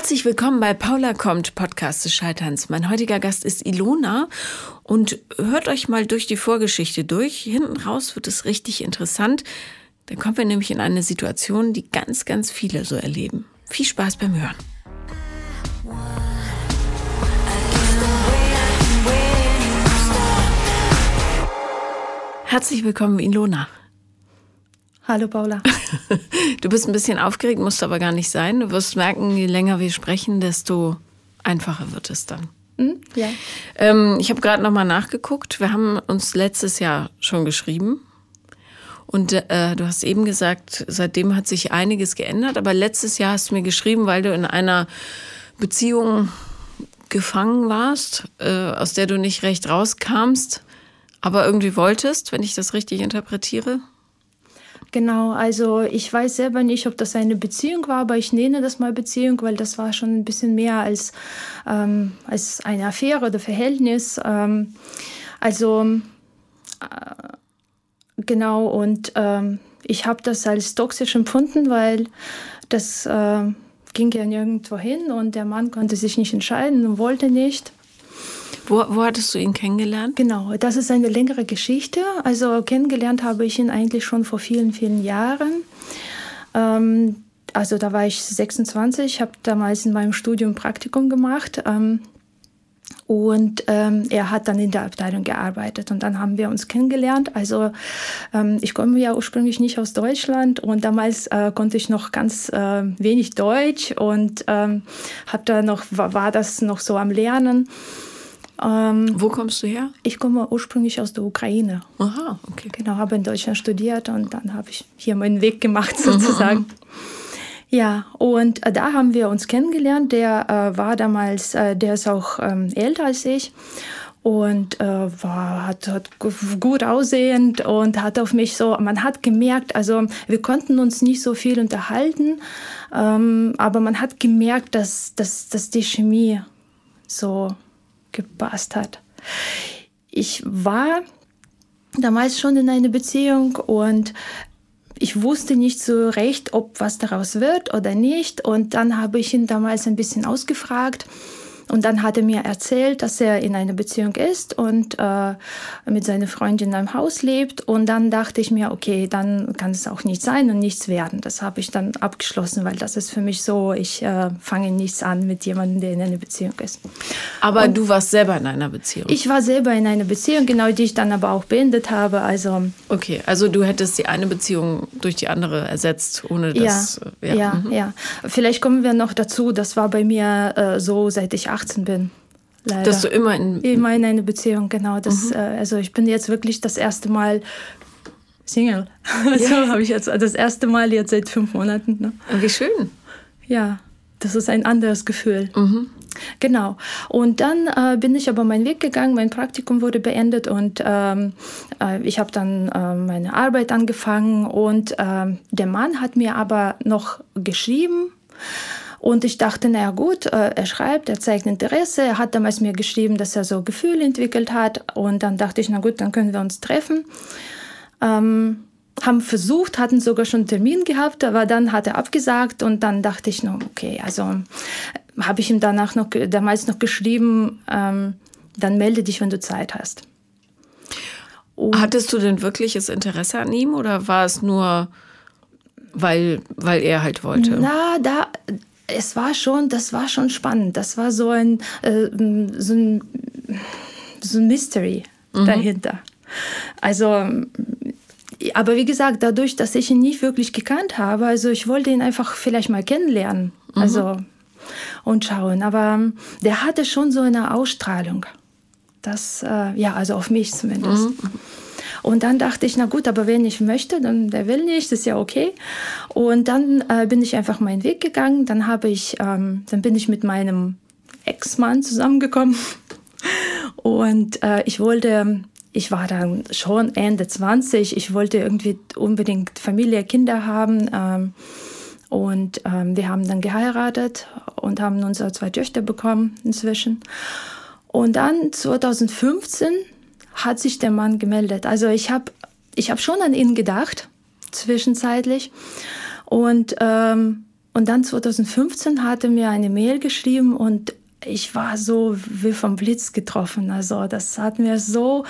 Herzlich willkommen bei Paula kommt, Podcast des Scheiterns. Mein heutiger Gast ist Ilona und hört euch mal durch die Vorgeschichte durch. Hinten raus wird es richtig interessant. Dann kommen wir nämlich in eine Situation, die ganz, ganz viele so erleben. Viel Spaß beim Hören. Herzlich willkommen, Ilona. Hallo Paula. Du bist ein bisschen aufgeregt, musst aber gar nicht sein. Du wirst merken, je länger wir sprechen, desto einfacher wird es dann. Hm? Ja. Ähm, ich habe gerade nochmal nachgeguckt. Wir haben uns letztes Jahr schon geschrieben. Und äh, du hast eben gesagt, seitdem hat sich einiges geändert. Aber letztes Jahr hast du mir geschrieben, weil du in einer Beziehung gefangen warst, äh, aus der du nicht recht rauskamst, aber irgendwie wolltest, wenn ich das richtig interpretiere. Genau, also ich weiß selber nicht, ob das eine Beziehung war, aber ich nenne das mal Beziehung, weil das war schon ein bisschen mehr als, ähm, als eine Affäre oder Verhältnis. Ähm, also äh, genau, und ähm, ich habe das als toxisch empfunden, weil das äh, ging ja nirgendwo hin und der Mann konnte sich nicht entscheiden und wollte nicht. Wo, wo hattest du ihn kennengelernt? Genau, das ist eine längere Geschichte. Also kennengelernt habe ich ihn eigentlich schon vor vielen, vielen Jahren. Ähm, also da war ich 26, habe damals in meinem Studium Praktikum gemacht. Ähm, und ähm, er hat dann in der Abteilung gearbeitet und dann haben wir uns kennengelernt. Also ähm, ich komme ja ursprünglich nicht aus Deutschland und damals äh, konnte ich noch ganz äh, wenig Deutsch und ähm, hab da noch war, war das noch so am Lernen. Ähm, Wo kommst du her? Ich komme ursprünglich aus der Ukraine. Aha, okay. Genau, habe in Deutschland studiert und dann habe ich hier meinen Weg gemacht sozusagen. Ja, und äh, da haben wir uns kennengelernt. Der äh, war damals, äh, der ist auch ähm, älter als ich und äh, war hat, hat gut aussehend und hat auf mich so, man hat gemerkt, also wir konnten uns nicht so viel unterhalten, ähm, aber man hat gemerkt, dass, dass, dass die Chemie so gepasst hat. Ich war damals schon in einer Beziehung und ich wusste nicht so recht, ob was daraus wird oder nicht. Und dann habe ich ihn damals ein bisschen ausgefragt und dann hat er mir erzählt, dass er in einer Beziehung ist und äh, mit seiner Freundin in einem Haus lebt. Und dann dachte ich mir, okay, dann kann es auch nicht sein und nichts werden. Das habe ich dann abgeschlossen, weil das ist für mich so, ich äh, fange nichts an mit jemandem, der in einer Beziehung ist. Aber und du warst selber in einer Beziehung? Ich war selber in einer Beziehung, genau, die ich dann aber auch beendet habe. Also, okay, also du hättest die eine Beziehung durch die andere ersetzt, ohne das... Ja, ja, ja. Mhm. ja. Vielleicht kommen wir noch dazu, das war bei mir äh, so, seit ich 18 bin. Leider. Dass du immer in. Immer in einer Beziehung, genau. Das, mhm. äh, also ich bin jetzt wirklich das erste Mal Single. Ja. so habe ich jetzt das erste Mal jetzt seit fünf Monaten. Ne? Wie schön. Ja, das ist ein anderes Gefühl. Mhm. Genau. Und dann äh, bin ich aber meinen Weg gegangen, mein Praktikum wurde beendet und ähm, äh, ich habe dann äh, meine Arbeit angefangen und ähm, der Mann hat mir aber noch geschrieben und ich dachte, naja gut, äh, er schreibt, er zeigt Interesse. Er hat damals mir geschrieben, dass er so Gefühle entwickelt hat. Und dann dachte ich, na gut, dann können wir uns treffen. Ähm, haben versucht, hatten sogar schon einen Termin gehabt, aber dann hat er abgesagt und dann dachte ich, no, okay, also äh, habe ich ihm danach noch, damals noch geschrieben, ähm, dann melde dich, wenn du Zeit hast. Und Hattest du denn wirkliches Interesse an ihm oder war es nur, weil, weil er halt wollte? Na, da, es war schon, das war schon spannend. Das war so ein, äh, so ein, so ein Mystery mhm. dahinter. Also, aber wie gesagt, dadurch, dass ich ihn nicht wirklich gekannt habe, also ich wollte ihn einfach vielleicht mal kennenlernen. Mhm. Also, und schauen. Aber der hatte schon so eine Ausstrahlung. Das, äh, ja, also auf mich zumindest. Mhm. Und dann dachte ich, na gut, aber wenn ich möchte, dann der will nicht, ist ja okay. Und dann äh, bin ich einfach meinen Weg gegangen. Dann habe ich, ähm, dann bin ich mit meinem Ex-Mann zusammengekommen. Und äh, ich wollte, ich war dann schon Ende 20, ich wollte irgendwie unbedingt Familie, Kinder haben. Ähm, und ähm, wir haben dann geheiratet und haben unsere zwei Töchter bekommen inzwischen. Und dann 2015 hat sich der Mann gemeldet. Also ich habe ich hab schon an ihn gedacht, zwischenzeitlich. Und, ähm, und dann 2015 hat er mir eine Mail geschrieben und ich war so wie vom Blitz getroffen. Also das hat mir so,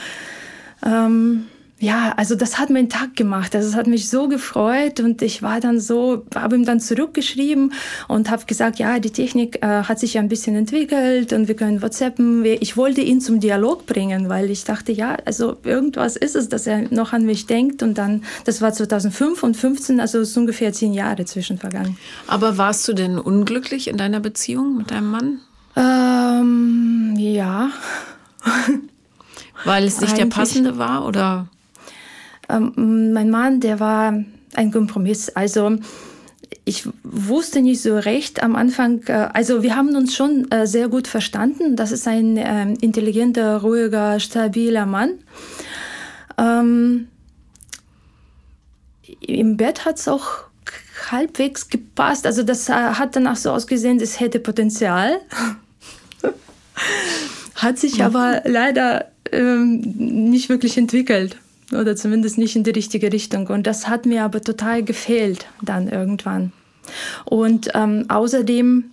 ähm, ja, also das hat meinen Tag gemacht. Also es hat mich so gefreut und ich war dann so, habe ihm dann zurückgeschrieben und habe gesagt, ja, die Technik äh, hat sich ja ein bisschen entwickelt und wir können WhatsAppen. Ich wollte ihn zum Dialog bringen, weil ich dachte, ja, also irgendwas ist es, dass er noch an mich denkt und dann, das war 2005 und 15, also es ist ungefähr zehn Jahre zwischen vergangen. Aber warst du denn unglücklich in deiner Beziehung mit deinem Mann? Ähm, ja. Weil es nicht Eigentlich. der passende war oder? Ähm, mein Mann, der war ein Kompromiss. Also ich wusste nicht so recht am Anfang, äh, also wir haben uns schon äh, sehr gut verstanden. Das ist ein äh, intelligenter, ruhiger, stabiler Mann. Ähm, Im Bett hat es auch halbwegs gepasst. Also das äh, hat danach so ausgesehen, es hätte Potenzial. hat sich aber leider ähm, nicht wirklich entwickelt oder zumindest nicht in die richtige Richtung. Und das hat mir aber total gefehlt dann irgendwann. Und ähm, außerdem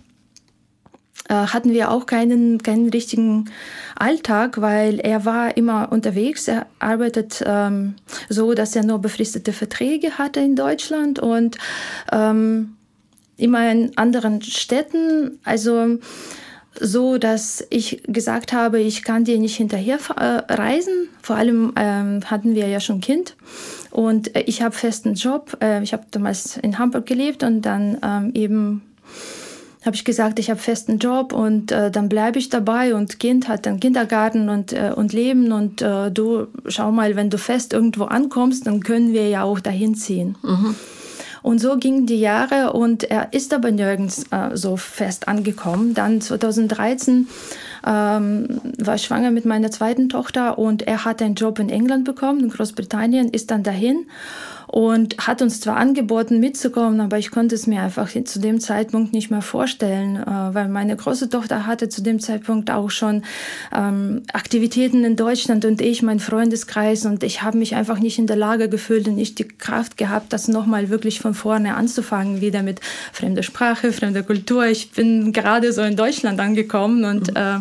äh, hatten wir auch keinen, keinen richtigen Alltag, weil er war immer unterwegs. Er arbeitet ähm, so, dass er nur befristete Verträge hatte in Deutschland und ähm, immer in anderen Städten. Also so, dass ich gesagt habe, ich kann dir nicht hinterher äh, reisen. Vor allem ähm, hatten wir ja schon Kind und äh, ich habe festen Job. Äh, ich habe damals in Hamburg gelebt und dann ähm, eben habe ich gesagt, ich habe festen Job und äh, dann bleibe ich dabei und Kind hat dann Kindergarten und, äh, und Leben und äh, du schau mal, wenn du fest irgendwo ankommst, dann können wir ja auch dahin ziehen. Mhm. Und so gingen die Jahre und er ist aber nirgends äh, so fest angekommen. Dann 2013 ähm, war ich schwanger mit meiner zweiten Tochter und er hat einen Job in England bekommen, in Großbritannien, ist dann dahin und hat uns zwar angeboten mitzukommen, aber ich konnte es mir einfach zu dem Zeitpunkt nicht mehr vorstellen, äh, weil meine große Tochter hatte zu dem Zeitpunkt auch schon ähm, Aktivitäten in Deutschland und ich, mein Freundeskreis und ich habe mich einfach nicht in der Lage gefühlt und nicht die Kraft gehabt, das nochmal wirklich von vorne anzufangen, wieder mit fremder Sprache, fremder Kultur. Ich bin gerade so in Deutschland angekommen und mhm. äh,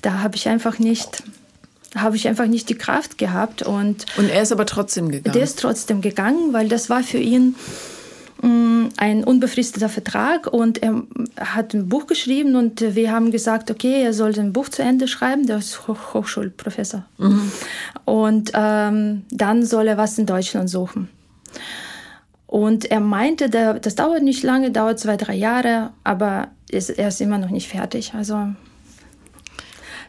da habe ich einfach nicht habe ich einfach nicht die Kraft gehabt. Und, und er ist aber trotzdem gegangen? Der ist trotzdem gegangen, weil das war für ihn mm, ein unbefristeter Vertrag und er hat ein Buch geschrieben und wir haben gesagt, okay, er soll ein Buch zu Ende schreiben, der ist Hoch Hochschulprofessor. Mhm. Und ähm, dann soll er was in Deutschland suchen. Und er meinte, das dauert nicht lange, dauert zwei, drei Jahre, aber er ist immer noch nicht fertig. Also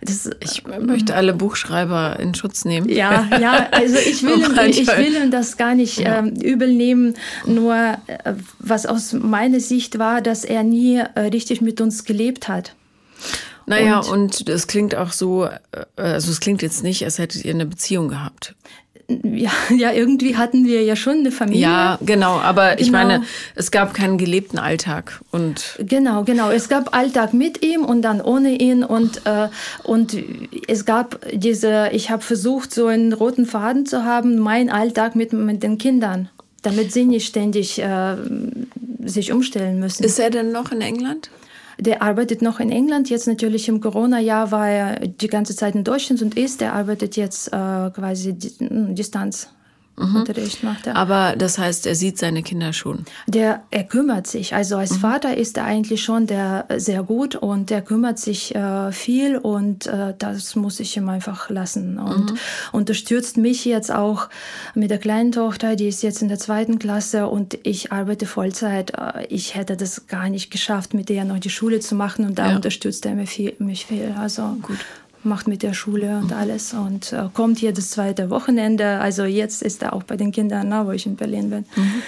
das, ich möchte alle Buchschreiber in Schutz nehmen. Ja, ja, also ich will, ihm, ich will ihm das gar nicht ja. ähm, übel nehmen. Nur äh, was aus meiner Sicht war, dass er nie äh, richtig mit uns gelebt hat. Naja, und es klingt auch so, äh, also es klingt jetzt nicht, als hättet ihr eine Beziehung gehabt ja, ja, irgendwie hatten wir ja schon eine Familie. Ja, genau, aber genau. ich meine, es gab keinen gelebten Alltag und genau, genau, es gab Alltag mit ihm und dann ohne ihn und äh, und es gab diese, ich habe versucht, so einen roten Faden zu haben, mein Alltag mit mit den Kindern, damit sie nicht ständig äh, sich umstellen müssen. Ist er denn noch in England? Der arbeitet noch in England. Jetzt natürlich im Corona-Jahr war er die ganze Zeit in Deutschland und ist. Der arbeitet jetzt äh, quasi Distanz mhm. Unterricht macht er. Aber das heißt, er sieht seine Kinder schon. Der, er kümmert sich. Also als mhm. Vater ist er eigentlich schon der sehr gut und der kümmert sich äh, viel und äh, das muss ich ihm einfach lassen. Und mhm. unterstützt mich jetzt auch mit der kleinen Tochter, die ist jetzt in der zweiten Klasse und ich arbeite Vollzeit. Äh, ich hätte das gar nicht geschafft, mit ihr noch die Schule zu machen und da ja. unterstützt er mich viel. Mich viel. Also gut macht mit der Schule und alles und äh, kommt jedes zweite Wochenende. Also jetzt ist er auch bei den Kindern, na, wo ich in Berlin bin. Mhm.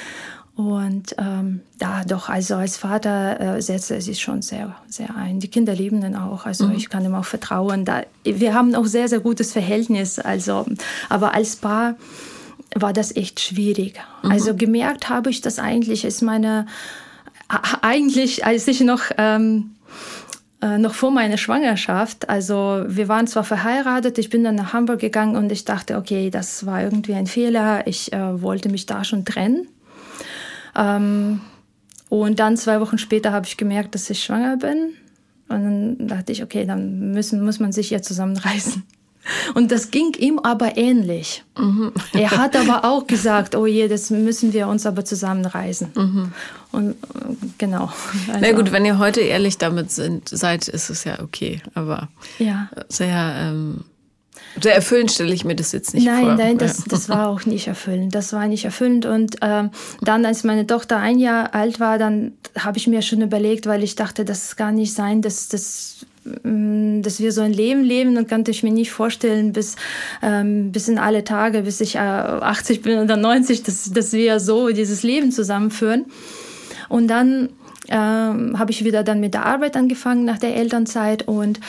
Und ähm, da doch, also als Vater äh, setzt er sich schon sehr, sehr ein. Die Kinder lieben ihn auch. Also mhm. ich kann ihm auch vertrauen. Da, wir haben auch sehr, sehr gutes Verhältnis. Also, aber als Paar war das echt schwierig. Mhm. Also gemerkt habe ich das eigentlich, ist meine eigentlich, als ich noch ähm, äh, noch vor meiner Schwangerschaft. Also wir waren zwar verheiratet, ich bin dann nach Hamburg gegangen und ich dachte, okay, das war irgendwie ein Fehler. Ich äh, wollte mich da schon trennen. Ähm, Und dann zwei Wochen später habe ich gemerkt, dass ich schwanger bin. Und dann dachte ich, okay, dann müssen, muss man sich ja zusammenreißen. Und das ging ihm aber ähnlich. Mhm. Er hat aber auch gesagt, oh je, das müssen wir uns aber zusammenreißen. Mhm. Und genau. Also, Na gut, wenn ihr heute ehrlich damit sind, seid, ist es ja okay. Aber ja. sehr, ähm, sehr erfüllend stelle ich mir das jetzt nicht nein, vor. Nein, nein, das, das war auch nicht erfüllend. Das war nicht erfüllend. Und ähm, dann, als meine Tochter ein Jahr alt war, dann habe ich mir schon überlegt, weil ich dachte, das kann nicht sein, dass das dass wir so ein Leben leben und konnte ich mir nicht vorstellen, bis, ähm, bis in alle Tage, bis ich äh, 80 bin oder 90, dass, dass wir so dieses Leben zusammenführen. Und dann ähm, habe ich wieder dann mit der Arbeit angefangen nach der Elternzeit und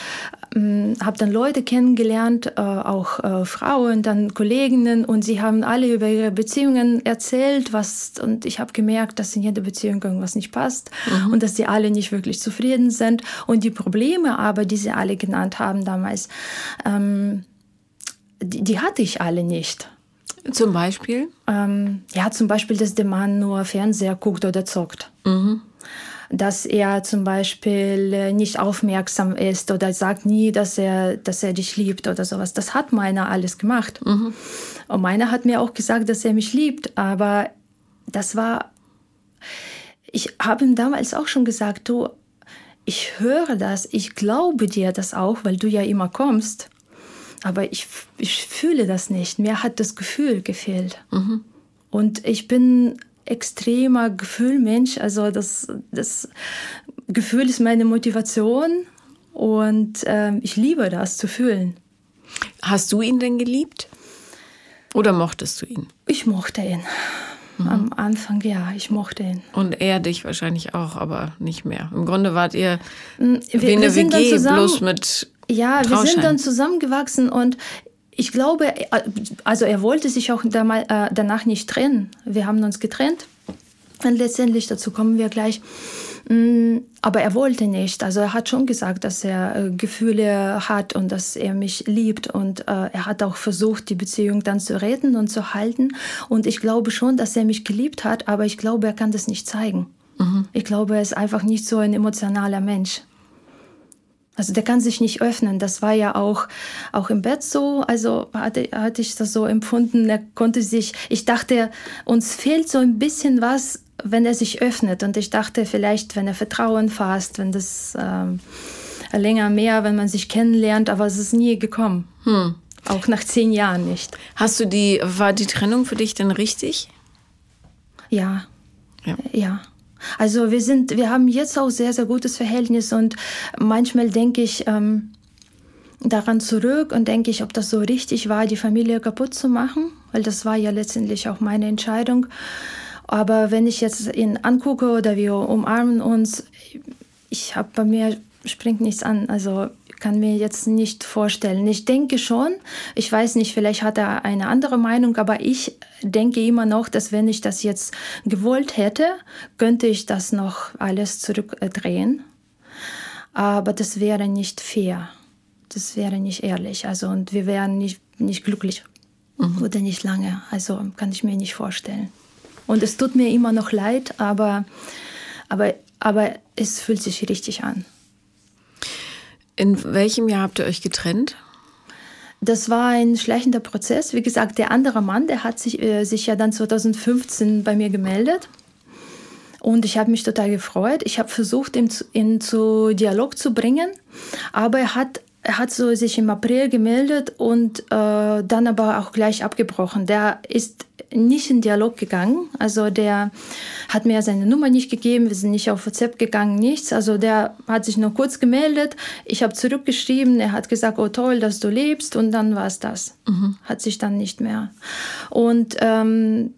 ähm, habe dann Leute kennengelernt, äh, auch äh, Frauen, dann Kolleginnen und sie haben alle über ihre Beziehungen erzählt, was und ich habe gemerkt, dass in jeder Beziehung irgendwas nicht passt mhm. und dass sie alle nicht wirklich zufrieden sind und die Probleme aber, die sie alle genannt haben damals, ähm, die, die hatte ich alle nicht. Zum Beispiel? Ähm, ja, zum Beispiel, dass der Mann nur Fernseher guckt oder zockt. Mhm dass er zum Beispiel äh, nicht aufmerksam ist oder sagt nie, dass er, dass er dich liebt oder sowas. Das hat meiner alles gemacht. Mhm. Und meiner hat mir auch gesagt, dass er mich liebt, aber das war, ich habe ihm damals auch schon gesagt, du, ich höre das, ich glaube dir das auch, weil du ja immer kommst, aber ich, ich fühle das nicht. Mir hat das Gefühl gefehlt. Mhm. Und ich bin extremer Gefühlmensch. Also das, das Gefühl ist meine Motivation und ähm, ich liebe das zu fühlen. Hast du ihn denn geliebt? Oder mochtest du ihn? Ich mochte ihn. Mhm. Am Anfang ja, ich mochte ihn. Und er dich wahrscheinlich auch, aber nicht mehr. Im Grunde wart ihr mm, wir, wie eine WG, zusammen, bloß mit Ja, wir sind dann zusammengewachsen und ich glaube, also er wollte sich auch äh, danach nicht trennen. Wir haben uns getrennt. Und letztendlich, dazu kommen wir gleich. Mm, aber er wollte nicht. Also er hat schon gesagt, dass er äh, Gefühle hat und dass er mich liebt. Und äh, er hat auch versucht, die Beziehung dann zu retten und zu halten. Und ich glaube schon, dass er mich geliebt hat, aber ich glaube, er kann das nicht zeigen. Mhm. Ich glaube, er ist einfach nicht so ein emotionaler Mensch. Also der kann sich nicht öffnen. Das war ja auch, auch im Bett so. Also hatte, hatte ich das so empfunden. Er konnte sich, ich dachte, uns fehlt so ein bisschen was, wenn er sich öffnet. Und ich dachte vielleicht, wenn er Vertrauen fasst, wenn das ähm, länger mehr, wenn man sich kennenlernt. Aber es ist nie gekommen. Hm. Auch nach zehn Jahren nicht. Hast du die, war die Trennung für dich denn richtig? Ja. Ja. ja. Also wir sind, wir haben jetzt auch sehr, sehr gutes Verhältnis und manchmal denke ich ähm, daran zurück und denke ich, ob das so richtig war, die Familie kaputt zu machen, weil das war ja letztendlich auch meine Entscheidung. Aber wenn ich jetzt ihn angucke oder wir umarmen uns, ich habe bei mir springt nichts an. Also kann mir jetzt nicht vorstellen. Ich denke schon, ich weiß nicht, vielleicht hat er eine andere Meinung, aber ich denke immer noch, dass wenn ich das jetzt gewollt hätte, könnte ich das noch alles zurückdrehen. Aber das wäre nicht fair. Das wäre nicht ehrlich. Also und wir wären nicht, nicht glücklich mhm. oder nicht lange. Also kann ich mir nicht vorstellen. Und es tut mir immer noch leid, aber, aber, aber es fühlt sich richtig an. In welchem Jahr habt ihr euch getrennt? Das war ein schleichender Prozess. Wie gesagt, der andere Mann, der hat sich, äh, sich ja dann 2015 bei mir gemeldet. Und ich habe mich total gefreut. Ich habe versucht, ihn zu, ihn zu Dialog zu bringen, aber er hat er hat so sich im April gemeldet und äh, dann aber auch gleich abgebrochen. Der ist nicht in Dialog gegangen. Also der hat mir seine Nummer nicht gegeben, wir sind nicht auf WhatsApp gegangen, nichts. Also der hat sich nur kurz gemeldet. Ich habe zurückgeschrieben, er hat gesagt, oh toll, dass du lebst und dann war es das. Mhm. Hat sich dann nicht mehr. Und ähm,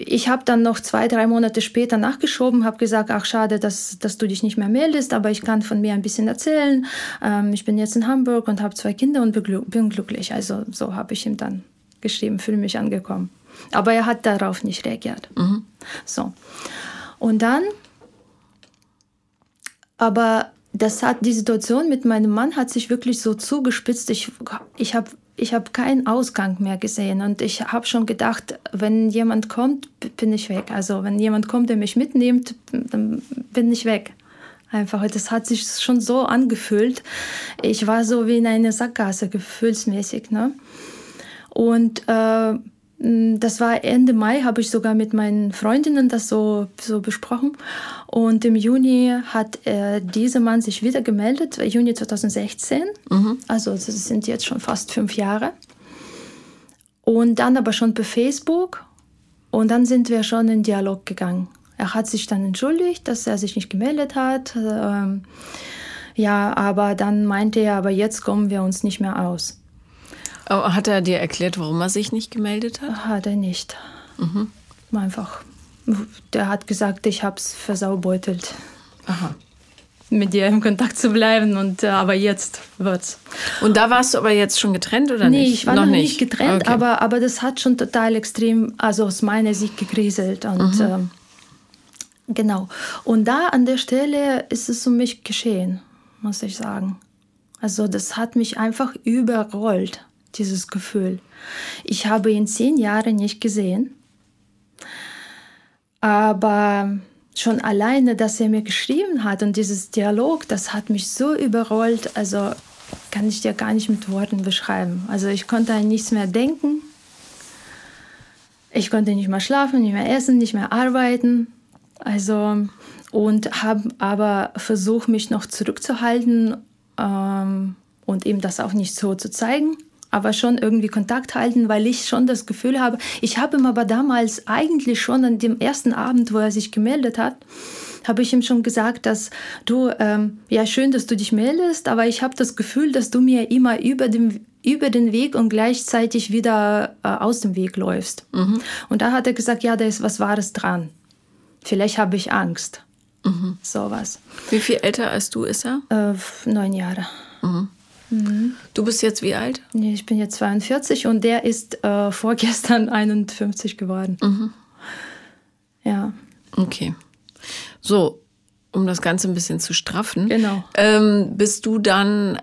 ich habe dann noch zwei, drei Monate später nachgeschoben, habe gesagt, ach schade, dass, dass du dich nicht mehr meldest, aber ich kann von mir ein bisschen erzählen. Ähm, ich bin jetzt in Hamburg und habe zwei Kinder und bin glücklich. Also so habe ich ihm dann geschrieben, fühle mich angekommen. Aber er hat darauf nicht reagiert. Mhm. So. Und dann, aber das hat, die Situation mit meinem Mann hat sich wirklich so zugespitzt. Ich, ich habe ich habe keinen Ausgang mehr gesehen und ich habe schon gedacht, wenn jemand kommt, bin ich weg. Also wenn jemand kommt, der mich mitnimmt, dann bin ich weg. Einfach, das hat sich schon so angefühlt. Ich war so wie in einer Sackgasse, gefühlsmäßig. Ne? Und äh, das war Ende Mai, habe ich sogar mit meinen Freundinnen das so, so besprochen. Und im Juni hat äh, dieser Mann sich wieder gemeldet, Juni 2016. Mhm. Also das sind jetzt schon fast fünf Jahre. Und dann aber schon per Facebook. Und dann sind wir schon in Dialog gegangen. Er hat sich dann entschuldigt, dass er sich nicht gemeldet hat. Ähm, ja, aber dann meinte er, aber jetzt kommen wir uns nicht mehr aus. Oh, hat er dir erklärt, warum er sich nicht gemeldet hat? Hat er nicht. Mhm. Einfach. Der hat gesagt, ich habe es versaubeutelt. Aha. Mit dir im Kontakt zu bleiben und äh, aber jetzt wird's. Und da warst du aber jetzt schon getrennt oder nee, nicht? Nee, ich war noch, noch nicht. nicht getrennt, okay. aber, aber das hat schon total extrem, also aus meiner Sicht gekriselt und mhm. ähm, Genau. Und da an der Stelle ist es um mich geschehen, muss ich sagen. Also das hat mich einfach überrollt, dieses Gefühl. Ich habe ihn zehn Jahre nicht gesehen, aber schon alleine, dass er mir geschrieben hat und dieses Dialog, das hat mich so überrollt, also kann ich dir gar nicht mit Worten beschreiben. Also ich konnte an nichts mehr denken. Ich konnte nicht mehr schlafen, nicht mehr essen, nicht mehr arbeiten. Also und habe aber versucht, mich noch zurückzuhalten ähm, und ihm das auch nicht so zu zeigen, aber schon irgendwie Kontakt halten, weil ich schon das Gefühl habe, ich habe ihm aber damals eigentlich schon an dem ersten Abend, wo er sich gemeldet hat, habe ich ihm schon gesagt, dass du, ähm, ja schön, dass du dich meldest, aber ich habe das Gefühl, dass du mir immer über den, über den Weg und gleichzeitig wieder äh, aus dem Weg läufst. Mhm. Und da hat er gesagt, ja, da ist was Wahres dran. Vielleicht habe ich Angst. Mhm. Sowas. Wie viel älter als du ist er? Äh, neun Jahre. Mhm. Mhm. Du bist jetzt wie alt? Nee, ich bin jetzt 42 und der ist äh, vorgestern 51 geworden. Mhm. Ja. Okay. So, um das Ganze ein bisschen zu straffen. Genau. Ähm, bist du dann,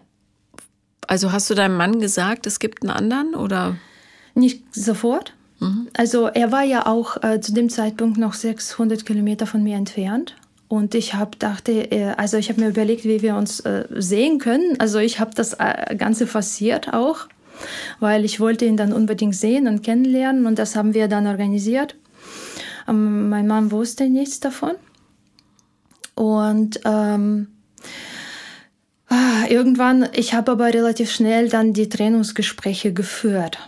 also hast du deinem Mann gesagt, es gibt einen anderen oder? Nicht sofort. Mhm. Also er war ja auch äh, zu dem Zeitpunkt noch 600 Kilometer von mir entfernt. Und ich habe dachte, äh, also ich habe mir überlegt, wie wir uns äh, sehen können. Also ich habe das äh, Ganze forciert auch, weil ich wollte ihn dann unbedingt sehen und kennenlernen. Und das haben wir dann organisiert. Ähm, mein Mann wusste nichts davon. Und ähm, ah, irgendwann, ich habe aber relativ schnell dann die Trennungsgespräche geführt.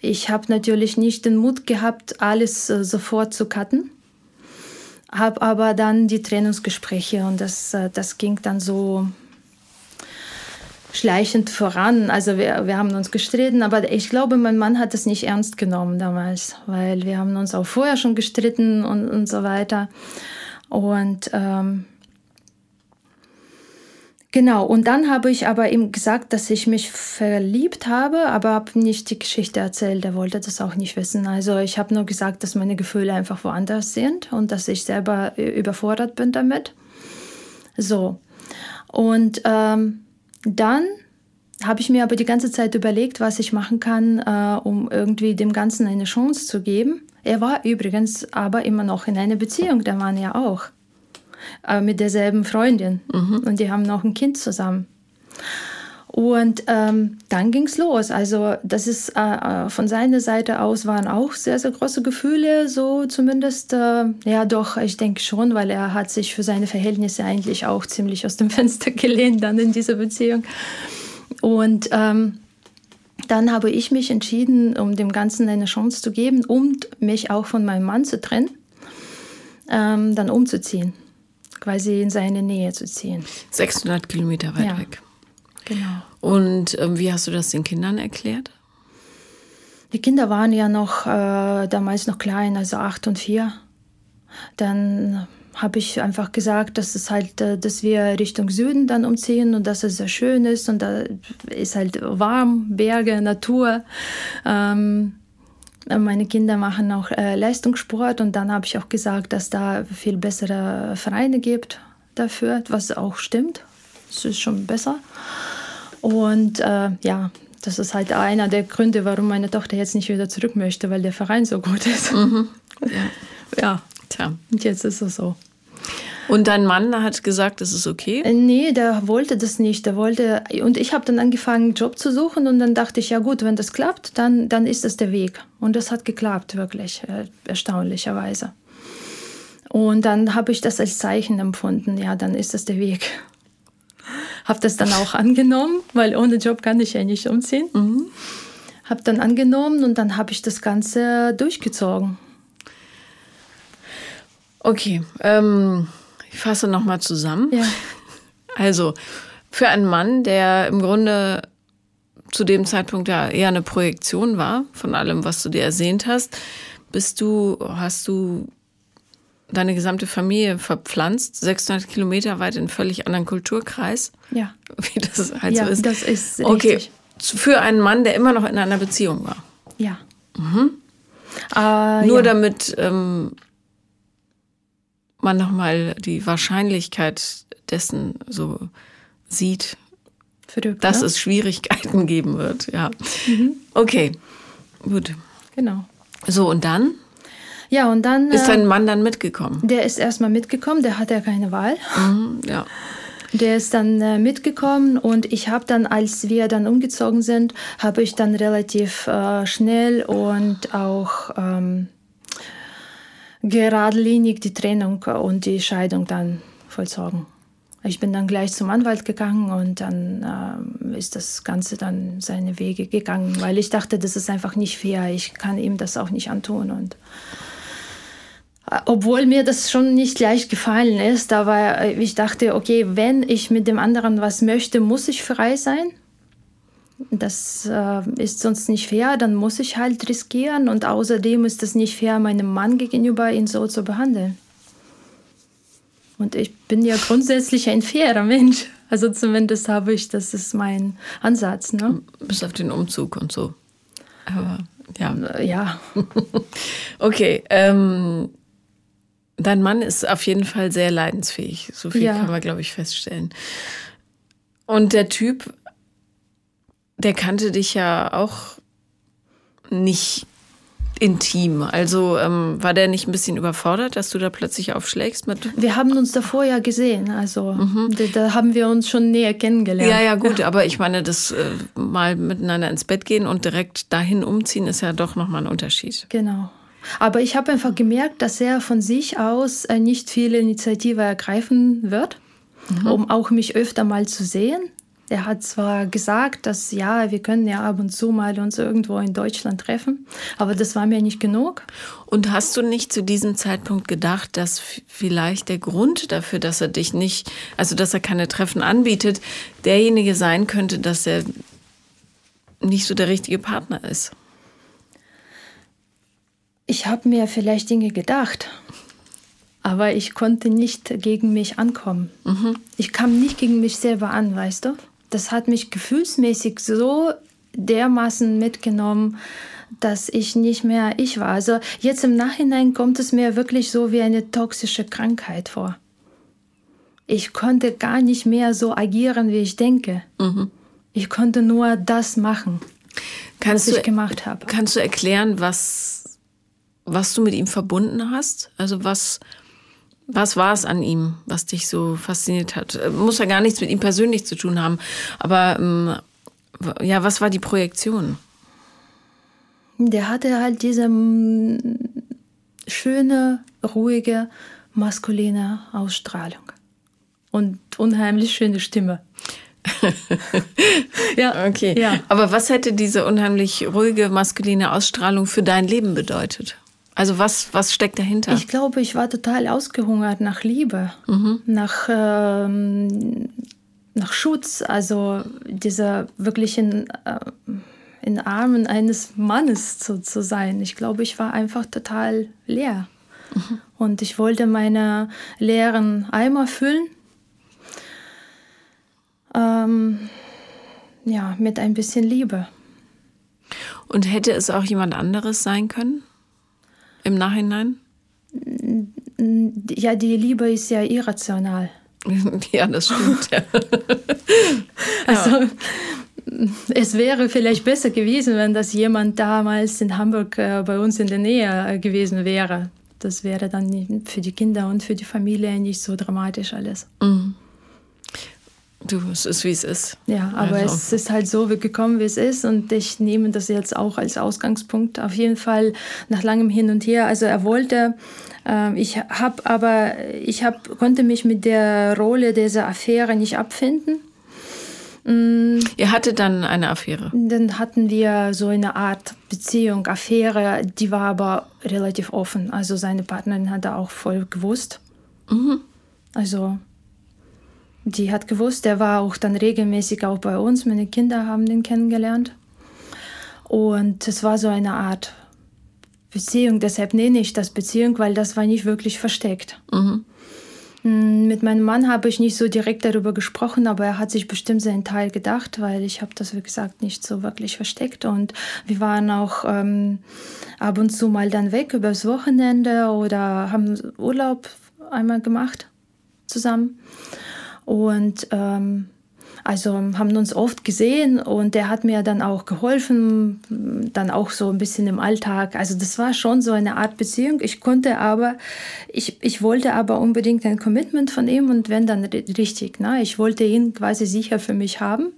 Ich habe natürlich nicht den Mut gehabt, alles sofort zu cutten, habe aber dann die Trennungsgespräche und das, äh, das ging dann so schleichend voran. Also wir, wir haben uns gestritten, aber ich glaube, mein Mann hat das nicht ernst genommen damals, weil wir haben uns auch vorher schon gestritten und, und so weiter. Und ähm, Genau, und dann habe ich aber ihm gesagt, dass ich mich verliebt habe, aber habe nicht die Geschichte erzählt. Er wollte das auch nicht wissen. Also ich habe nur gesagt, dass meine Gefühle einfach woanders sind und dass ich selber überfordert bin damit. So. Und ähm, dann habe ich mir aber die ganze Zeit überlegt, was ich machen kann, äh, um irgendwie dem Ganzen eine Chance zu geben. Er war übrigens aber immer noch in einer Beziehung, der Mann ja auch äh, mit derselben Freundin. Mhm. Und die haben noch ein Kind zusammen. Und ähm, dann ging es los. Also das ist äh, äh, von seiner Seite aus waren auch sehr, sehr große Gefühle, so zumindest. Äh, ja, doch, ich denke schon, weil er hat sich für seine Verhältnisse eigentlich auch ziemlich aus dem Fenster gelehnt dann in dieser Beziehung. Und ähm, dann habe ich mich entschieden, um dem Ganzen eine Chance zu geben und mich auch von meinem Mann zu trennen, ähm, dann umzuziehen quasi in seine Nähe zu ziehen. 600 Kilometer weit ja, weg. Genau. Und ähm, wie hast du das den Kindern erklärt? Die Kinder waren ja noch äh, damals noch klein, also acht und vier. Dann habe ich einfach gesagt, dass es halt, äh, dass wir Richtung Süden dann umziehen und dass es sehr schön ist und da ist halt warm, Berge, Natur. Ähm, äh, meine Kinder machen auch äh, Leistungssport und dann habe ich auch gesagt, dass da viel bessere Vereine gibt dafür, was auch stimmt. Es ist schon besser. Und äh, ja, Das ist halt einer der Gründe, warum meine Tochter jetzt nicht wieder zurück möchte, weil der Verein so gut ist. Mhm. Ja. ja. Tja. Und jetzt ist es so. Und dein Mann hat gesagt, das ist okay? Äh, nee, der wollte das nicht. Der wollte, und ich habe dann angefangen, einen Job zu suchen und dann dachte ich, ja gut, wenn das klappt, dann, dann ist das der Weg. Und das hat geklappt, wirklich, äh, erstaunlicherweise. Und dann habe ich das als Zeichen empfunden, ja, dann ist das der Weg. Habe das dann auch angenommen, weil ohne Job kann ich ja nicht umziehen. Mhm. Habe dann angenommen und dann habe ich das Ganze durchgezogen. Okay, ähm, ich fasse nochmal zusammen. Ja. Also, für einen Mann, der im Grunde zu dem Zeitpunkt ja eher eine Projektion war von allem, was du dir ersehnt hast, bist du, hast du deine gesamte Familie verpflanzt, 600 Kilometer weit in einen völlig anderen Kulturkreis. Ja. Wie das halt ja, so ist. das ist okay. Richtig. Für einen Mann, der immer noch in einer Beziehung war. Ja. Mhm. Äh, Nur ja. damit ähm, man nochmal die Wahrscheinlichkeit dessen so sieht, Verrückt, dass ne? es Schwierigkeiten geben wird. Ja. Mhm. Okay, gut. Genau. So, und dann? Ja, und dann. Ist dein äh, Mann dann mitgekommen? Der ist erstmal mitgekommen, der hatte ja keine Wahl. Mhm, ja. Der ist dann äh, mitgekommen und ich habe dann, als wir dann umgezogen sind, habe ich dann relativ äh, schnell und auch ähm, geradlinig die Trennung und die Scheidung dann vollzogen. Ich bin dann gleich zum Anwalt gegangen und dann äh, ist das Ganze dann seine Wege gegangen, weil ich dachte, das ist einfach nicht fair. Ich kann ihm das auch nicht antun. Und äh, obwohl mir das schon nicht leicht gefallen ist, aber ich dachte, okay, wenn ich mit dem anderen was möchte, muss ich frei sein das äh, ist sonst nicht fair, dann muss ich halt riskieren und außerdem ist es nicht fair, meinem Mann gegenüber ihn so zu behandeln. Und ich bin ja grundsätzlich ein fairer Mensch. Also zumindest habe ich, das ist mein Ansatz. Ne? Bis auf den Umzug und so. Aber ja. Ja. okay. Ähm, dein Mann ist auf jeden Fall sehr leidensfähig. So viel ja. kann man, glaube ich, feststellen. Und der Typ der kannte dich ja auch nicht intim. Also ähm, war der nicht ein bisschen überfordert, dass du da plötzlich aufschlägst mit? Wir haben uns davor ja gesehen, also mhm. da, da, haben wir uns schon näher kennengelernt. Ja, ja, gut, ja. aber ich meine, das äh, mal miteinander ins Bett gehen und direkt dahin umziehen ist ja doch nochmal ein Unterschied. Genau. Aber ich habe einfach gemerkt, dass er von sich aus äh, nicht viele Initiative ergreifen wird, mhm. um auch mich öfter mal zu sehen. Er hat zwar gesagt, dass ja, wir können ja ab und zu mal uns irgendwo in Deutschland treffen, aber das war mir nicht genug. Und hast du nicht zu diesem Zeitpunkt gedacht, dass vielleicht der Grund dafür, dass er dich nicht, also dass er keine Treffen anbietet, derjenige sein könnte, dass er nicht so der richtige Partner ist? Ich habe mir vielleicht Dinge gedacht, aber ich konnte nicht gegen mich ankommen. Mhm. Ich kam nicht gegen mich selber an, weißt du? Das hat mich gefühlsmäßig so dermaßen mitgenommen, dass ich nicht mehr ich war. Also jetzt im Nachhinein kommt es mir wirklich so wie eine toxische Krankheit vor. Ich konnte gar nicht mehr so agieren, wie ich denke. Mhm. Ich konnte nur das machen, kannst was du, ich gemacht habe. Kannst du erklären, was, was du mit ihm verbunden hast? Also was, was war es an ihm, was dich so fasziniert hat? Äh, muss ja gar nichts mit ihm persönlich zu tun haben, aber ähm, ja, was war die Projektion? Der hatte halt diese mm, schöne, ruhige, maskuline Ausstrahlung und unheimlich schöne Stimme. ja, okay. Ja. Aber was hätte diese unheimlich ruhige, maskuline Ausstrahlung für dein Leben bedeutet? Also was, was steckt dahinter? Ich glaube, ich war total ausgehungert nach Liebe, mhm. nach, ähm, nach Schutz, also dieser wirklich in, äh, in Armen eines Mannes zu, zu sein. Ich glaube, ich war einfach total leer. Mhm. Und ich wollte meine leeren Eimer füllen. Ähm, ja, mit ein bisschen Liebe. Und hätte es auch jemand anderes sein können? Im Nachhinein? Ja, die Liebe ist ja irrational. Ja, das stimmt. Ja. also, es wäre vielleicht besser gewesen, wenn das jemand damals in Hamburg äh, bei uns in der Nähe äh, gewesen wäre. Das wäre dann für die Kinder und für die Familie nicht so dramatisch alles. Mhm. Du, es ist wie es ist. Ja, aber also. es ist halt so gekommen, wie es ist. Und ich nehme das jetzt auch als Ausgangspunkt. Auf jeden Fall nach langem Hin und Her. Also er wollte, äh, ich habe aber, ich hab, konnte mich mit der Rolle dieser Affäre nicht abfinden. Mm. Ihr hattet dann eine Affäre? Dann hatten wir so eine Art Beziehung, Affäre, die war aber relativ offen. Also seine Partnerin hat da auch voll gewusst. Mhm. Also die hat gewusst, der war auch dann regelmäßig auch bei uns. Meine Kinder haben den kennengelernt. Und es war so eine Art Beziehung. Deshalb nenne ich das Beziehung, weil das war nicht wirklich versteckt. Mhm. Hm, mit meinem Mann habe ich nicht so direkt darüber gesprochen, aber er hat sich bestimmt seinen Teil gedacht, weil ich habe das, wie gesagt, nicht so wirklich versteckt. Und wir waren auch ähm, ab und zu mal dann weg übers Wochenende oder haben Urlaub einmal gemacht zusammen. Und ähm, also haben uns oft gesehen und der hat mir dann auch geholfen, dann auch so ein bisschen im Alltag. Also das war schon so eine Art Beziehung. Ich konnte aber, ich, ich wollte aber unbedingt ein Commitment von ihm und wenn dann richtig. Ne? Ich wollte ihn quasi sicher für mich haben,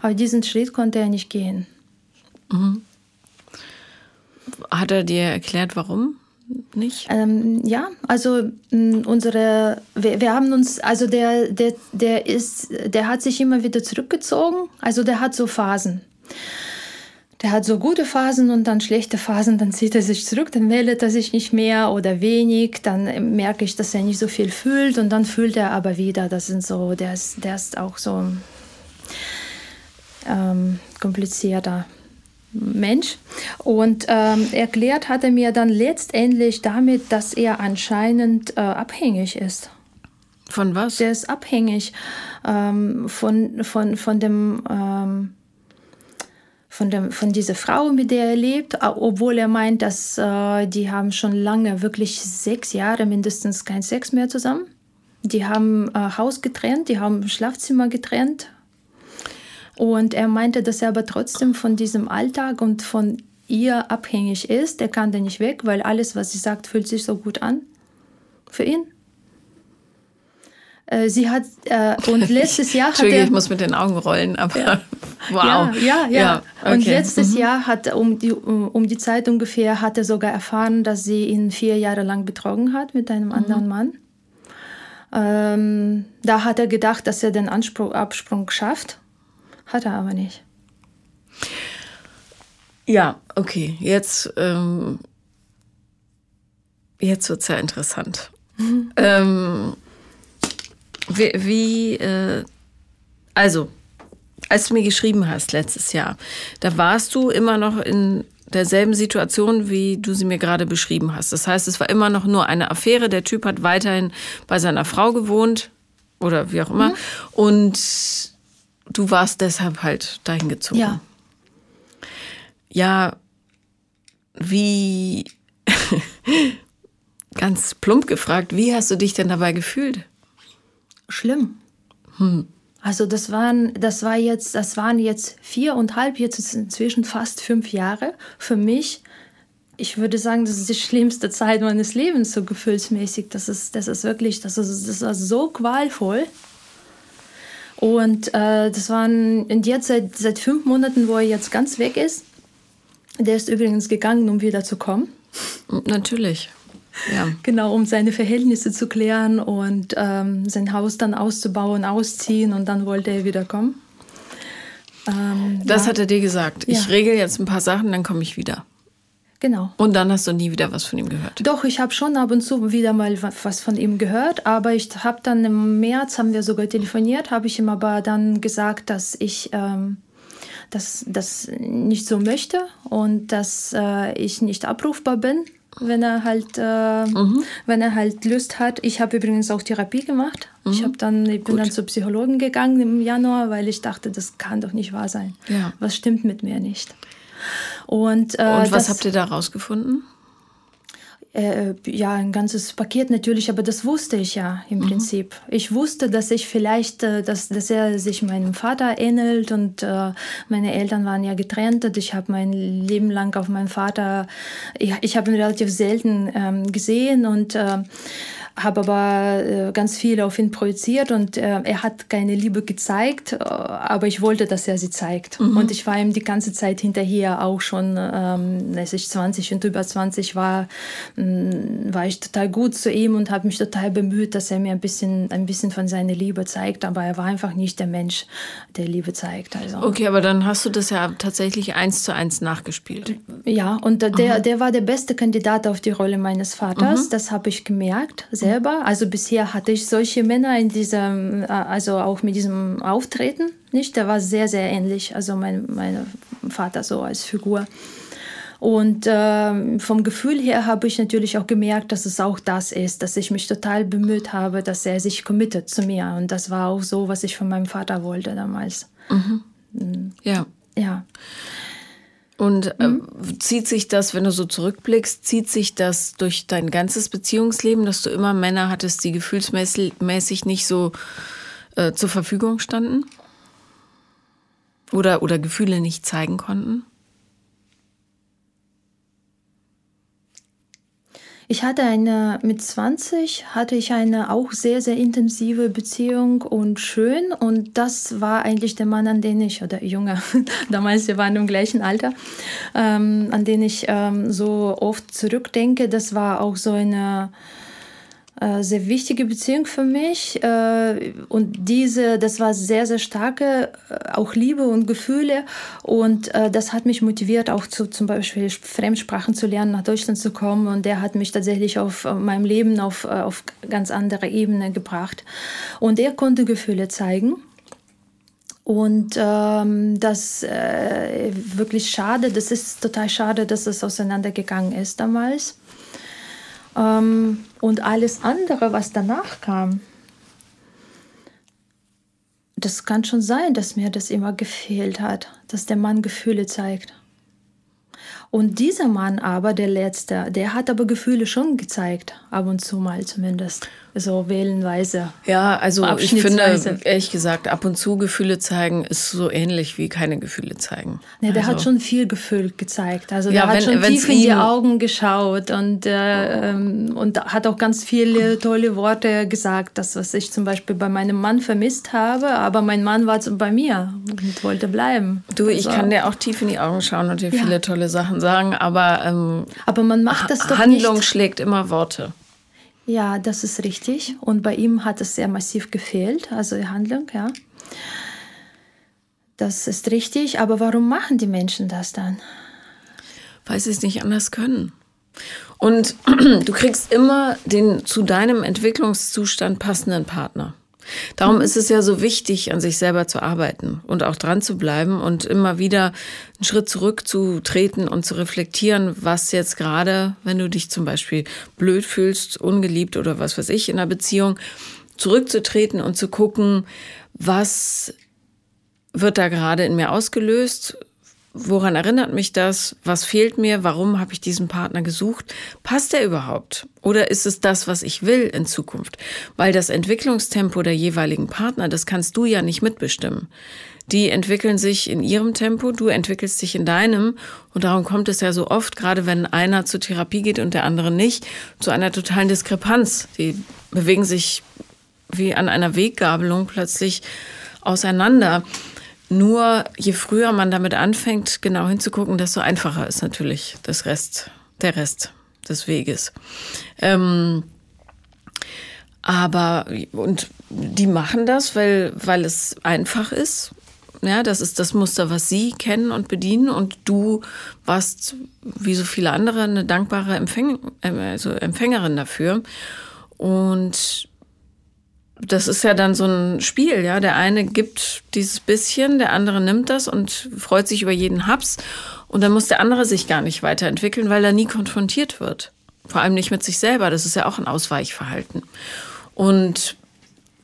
aber diesen Schritt konnte er nicht gehen. Mhm. Hat er dir erklärt, warum? Nicht? Ähm, ja, also unsere, wir, wir, haben uns, also der, der, der ist, der hat sich immer wieder zurückgezogen. Also der hat so Phasen. Der hat so gute Phasen und dann schlechte Phasen, dann zieht er sich zurück, dann meldet er sich nicht mehr oder wenig, dann merke ich, dass er nicht so viel fühlt und dann fühlt er aber wieder. Das sind so, der ist, der ist auch so ähm, komplizierter. Mensch. Und ähm, erklärt hat er mir dann letztendlich damit, dass er anscheinend äh, abhängig ist. Von was? Der ist abhängig ähm, von, von, von dem. Ähm, von, dem, von dieser Frau, mit der er lebt, obwohl er meint, dass äh, die haben schon lange, wirklich sechs Jahre mindestens kein Sex mehr zusammen. Die haben äh, Haus getrennt, die haben Schlafzimmer getrennt, und er meinte, dass er aber trotzdem von diesem Alltag und von ihr abhängig ist. Er kann da nicht weg, weil alles, was sie sagt, fühlt sich so gut an für ihn. Äh, sie hat äh, und letztes Jahr hat er, ich muss mit den Augen rollen, aber ja. wow. Ja, ja, ja. ja okay. Und letztes mhm. Jahr hat um die um die Zeit ungefähr hat er sogar erfahren, dass sie ihn vier Jahre lang betrogen hat mit einem mhm. anderen Mann. Ähm, da hat er gedacht, dass er den Anspruch, Absprung schafft hat er aber nicht. Ja, okay. Jetzt, ähm, jetzt wird es ja interessant. Mhm. Ähm, wie, wie äh, also, als du mir geschrieben hast letztes Jahr, da warst du immer noch in derselben Situation, wie du sie mir gerade beschrieben hast. Das heißt, es war immer noch nur eine Affäre. Der Typ hat weiterhin bei seiner Frau gewohnt oder wie auch immer. Mhm. Und du warst deshalb halt dahin gezogen. Ja. Ja, wie, ganz plump gefragt, wie hast du dich denn dabei gefühlt? Schlimm. Hm. Also das waren, das war jetzt, das waren jetzt viereinhalb, jetzt inzwischen fast fünf Jahre für mich. Ich würde sagen, das ist die schlimmste Zeit meines Lebens, so gefühlsmäßig. Das ist, das ist wirklich, das ist, das ist so qualvoll. Und äh, das waren und jetzt seit, seit fünf Monaten, wo er jetzt ganz weg ist. Der ist übrigens gegangen, um wieder zu kommen. Natürlich. Ja. Genau, um seine Verhältnisse zu klären und ähm, sein Haus dann auszubauen, ausziehen und dann wollte er wieder kommen. Ähm, das ja. hat er dir gesagt. Ich ja. regel jetzt ein paar Sachen, dann komme ich wieder. Genau. Und dann hast du nie wieder was von ihm gehört? Doch, ich habe schon ab und zu wieder mal was von ihm gehört, aber ich habe dann im März, haben wir sogar telefoniert, habe ich ihm aber dann gesagt, dass ich ähm, das, das nicht so möchte und dass äh, ich nicht abrufbar bin, wenn er halt, äh, mhm. wenn er halt Lust hat. Ich habe übrigens auch Therapie gemacht. Mhm. Ich, dann, ich bin dann zur Psychologin gegangen im Januar, weil ich dachte, das kann doch nicht wahr sein. Ja. Was stimmt mit mir nicht? Und, äh, Und was das, habt ihr da rausgefunden? äh, ja, ein ganzes Paket natürlich, aber das wusste ich ja im mhm. Prinzip. Ich wusste, dass ich vielleicht, äh, dass, dass er sich meinem Vater ähnelt und äh, meine Eltern waren ja getrennt und ich habe mein Leben lang auf meinen Vater, ich, ich habe ihn relativ selten ähm, gesehen und äh, habe aber äh, ganz viel auf ihn projiziert und äh, er hat keine Liebe gezeigt, äh, aber ich wollte, dass er sie zeigt. Mhm. Und ich war ihm die ganze Zeit hinterher, auch schon, ähm, als ich 20 und über 20 war, ähm, war ich total gut zu ihm und habe mich total bemüht, dass er mir ein bisschen, ein bisschen von seiner Liebe zeigt, aber er war einfach nicht der Mensch, der Liebe zeigt. Also. Okay, aber dann hast du das ja tatsächlich eins zu eins nachgespielt. Ja, und der, mhm. der war der beste Kandidat auf die Rolle meines Vaters, mhm. das habe ich gemerkt, selber. Also bisher hatte ich solche Männer in diesem, äh, also auch mit diesem Auftreten nicht. Der war sehr, sehr ähnlich. Also mein, mein Vater so als Figur. Und äh, vom Gefühl her habe ich natürlich auch gemerkt, dass es auch das ist, dass ich mich total bemüht habe, dass er sich committet zu mir. Und das war auch so, was ich von meinem Vater wollte damals. Mhm. mhm. Ja. Ja. Und äh, mhm. zieht sich das, wenn du so zurückblickst, zieht sich das durch dein ganzes Beziehungsleben, dass du immer Männer hattest, die gefühlsmäßig nicht so äh, zur Verfügung standen? Oder, oder Gefühle nicht zeigen konnten? Ich hatte eine, mit 20 hatte ich eine auch sehr, sehr intensive Beziehung und schön. Und das war eigentlich der Mann, an den ich, oder Junge, damals, wir waren im gleichen Alter, ähm, an den ich ähm, so oft zurückdenke. Das war auch so eine, sehr wichtige Beziehung für mich. Äh, und diese, das war sehr, sehr starke, äh, auch Liebe und Gefühle. Und das hat mich motiviert, auch zu, zum Beispiel Fremdsprachen zu lernen, nach Deutschland zu kommen. Und der hat mich tatsächlich auf meinem Leben auf, auf ganz andere Ebene gebracht. Und er konnte Gefühle zeigen. Und ähm, das äh, wirklich schade, das ist total schade, dass es auseinandergegangen ist damals. Ähm, und alles andere, was danach kam, das kann schon sein, dass mir das immer gefehlt hat, dass der Mann Gefühle zeigt. Und dieser Mann aber, der letzte, der hat aber Gefühle schon gezeigt, ab und zu mal zumindest so wählenweise. Ja, also ich finde, ehrlich gesagt, ab und zu Gefühle zeigen ist so ähnlich wie keine Gefühle zeigen. Nee, der also. hat schon viel Gefühl gezeigt. Also ja, der hat schon tief in die Augen geschaut und, äh, ähm, und hat auch ganz viele tolle Worte gesagt. Das, was ich zum Beispiel bei meinem Mann vermisst habe, aber mein Mann war bei mir und wollte bleiben. Du, ich also. kann dir auch tief in die Augen schauen und dir ja. viele tolle Sachen sagen, aber, ähm, aber man macht das doch Handlung nicht. schlägt immer Worte. Ja, das ist richtig. Und bei ihm hat es sehr massiv gefehlt, also die Handlung, ja. Das ist richtig. Aber warum machen die Menschen das dann? Weil sie es nicht anders können. Und du kriegst immer den zu deinem Entwicklungszustand passenden Partner. Darum ist es ja so wichtig, an sich selber zu arbeiten und auch dran zu bleiben und immer wieder einen Schritt zurückzutreten und zu reflektieren, was jetzt gerade, wenn du dich zum Beispiel blöd fühlst, ungeliebt oder was weiß ich in einer Beziehung, zurückzutreten und zu gucken, was wird da gerade in mir ausgelöst, Woran erinnert mich das? Was fehlt mir? Warum habe ich diesen Partner gesucht? Passt er überhaupt? Oder ist es das, was ich will in Zukunft? Weil das Entwicklungstempo der jeweiligen Partner, das kannst du ja nicht mitbestimmen. Die entwickeln sich in ihrem Tempo, du entwickelst dich in deinem. Und darum kommt es ja so oft, gerade wenn einer zur Therapie geht und der andere nicht, zu einer totalen Diskrepanz. Die bewegen sich wie an einer Weggabelung plötzlich auseinander. Nur je früher man damit anfängt, genau hinzugucken, desto einfacher ist natürlich das Rest, der Rest des Weges. Ähm, aber, und die machen das, weil, weil es einfach ist. Ja, das ist das Muster, was sie kennen und bedienen. Und du warst, wie so viele andere, eine dankbare Empfäng also Empfängerin dafür. Und das ist ja dann so ein Spiel, ja. Der eine gibt dieses bisschen, der andere nimmt das und freut sich über jeden Haps. Und dann muss der andere sich gar nicht weiterentwickeln, weil er nie konfrontiert wird. Vor allem nicht mit sich selber. Das ist ja auch ein Ausweichverhalten. Und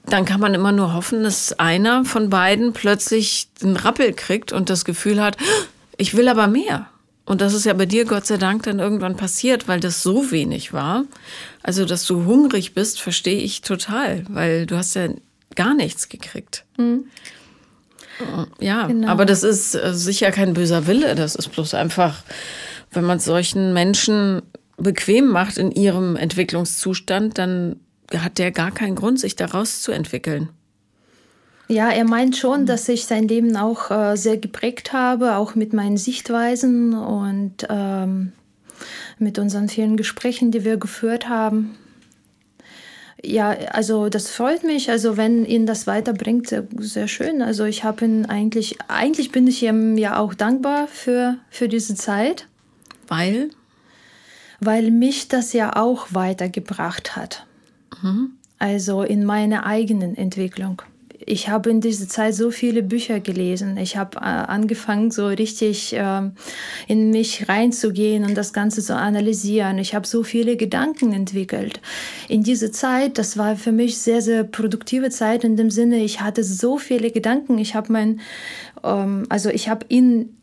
dann kann man immer nur hoffen, dass einer von beiden plötzlich einen Rappel kriegt und das Gefühl hat, ich will aber mehr. Und das ist ja bei dir Gott sei Dank dann irgendwann passiert, weil das so wenig war. Also, dass du hungrig bist, verstehe ich total, weil du hast ja gar nichts gekriegt. Mhm. Ja, genau. aber das ist äh, sicher kein böser Wille. Das ist bloß einfach, wenn man solchen Menschen bequem macht in ihrem Entwicklungszustand, dann hat der gar keinen Grund, sich daraus zu entwickeln. Ja, er meint schon, mhm. dass ich sein Leben auch äh, sehr geprägt habe, auch mit meinen Sichtweisen und ähm, mit unseren vielen Gesprächen, die wir geführt haben. Ja, also das freut mich. Also wenn ihn das weiterbringt, sehr, sehr schön. Also ich habe ihn eigentlich, eigentlich bin ich ihm ja auch dankbar für, für diese Zeit. Weil? Weil mich das ja auch weitergebracht hat. Mhm. Also in meiner eigenen Entwicklung ich habe in dieser Zeit so viele Bücher gelesen. Ich habe äh, angefangen, so richtig äh, in mich reinzugehen und das Ganze zu analysieren. Ich habe so viele Gedanken entwickelt. In dieser Zeit, das war für mich sehr, sehr produktive Zeit in dem Sinne, ich hatte so viele Gedanken. Ich habe mein, ähm, also ich habe ihn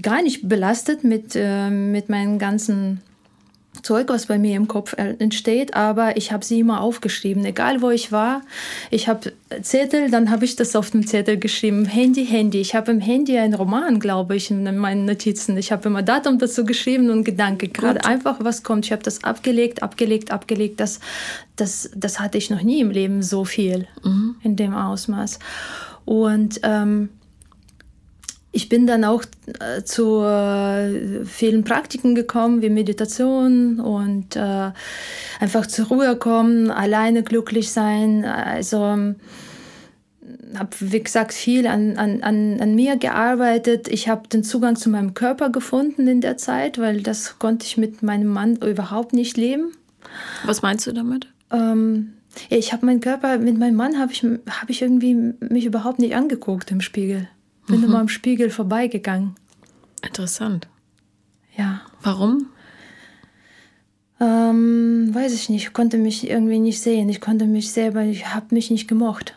gar nicht belastet mit, äh, mit meinen ganzen Zeug, was bei mir im Kopf entsteht, aber ich habe sie immer aufgeschrieben, egal wo ich war. Ich habe Zettel, dann habe ich das auf dem Zettel geschrieben. Handy, Handy. Ich habe im Handy einen Roman, glaube ich, in meinen Notizen. Ich habe immer Datum dazu geschrieben und Gedanke. Gerade einfach, was kommt. Ich habe das abgelegt, abgelegt, abgelegt. Das, das, das hatte ich noch nie im Leben so viel mhm. in dem Ausmaß. Und ähm, ich bin dann auch äh, zu äh, vielen Praktiken gekommen, wie Meditation und äh, einfach zur Ruhe kommen, alleine glücklich sein. Also ähm, habe, wie gesagt, viel an, an, an, an mir gearbeitet. Ich habe den Zugang zu meinem Körper gefunden in der Zeit, weil das konnte ich mit meinem Mann überhaupt nicht leben. Was meinst du damit? Ähm, ja, ich habe meinen Körper, mit meinem Mann habe ich, hab ich irgendwie mich überhaupt nicht angeguckt im Spiegel. Bin mhm. immer am Spiegel vorbeigegangen. Interessant. Ja. Warum? Ähm, weiß ich nicht. Ich konnte mich irgendwie nicht sehen. Ich konnte mich selber, ich habe mich nicht gemocht.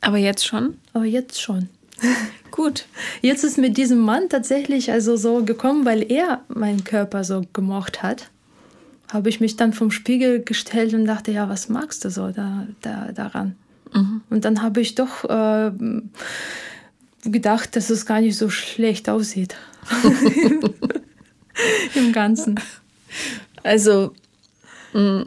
Aber jetzt schon? Aber jetzt schon. Gut. Jetzt ist mit diesem Mann tatsächlich also so gekommen, weil er meinen Körper so gemocht hat. Habe ich mich dann vom Spiegel gestellt und dachte, ja, was magst du so da, da, daran? Mhm. Und dann habe ich doch äh, gedacht, dass es gar nicht so schlecht aussieht. Im Ganzen. Also, mm,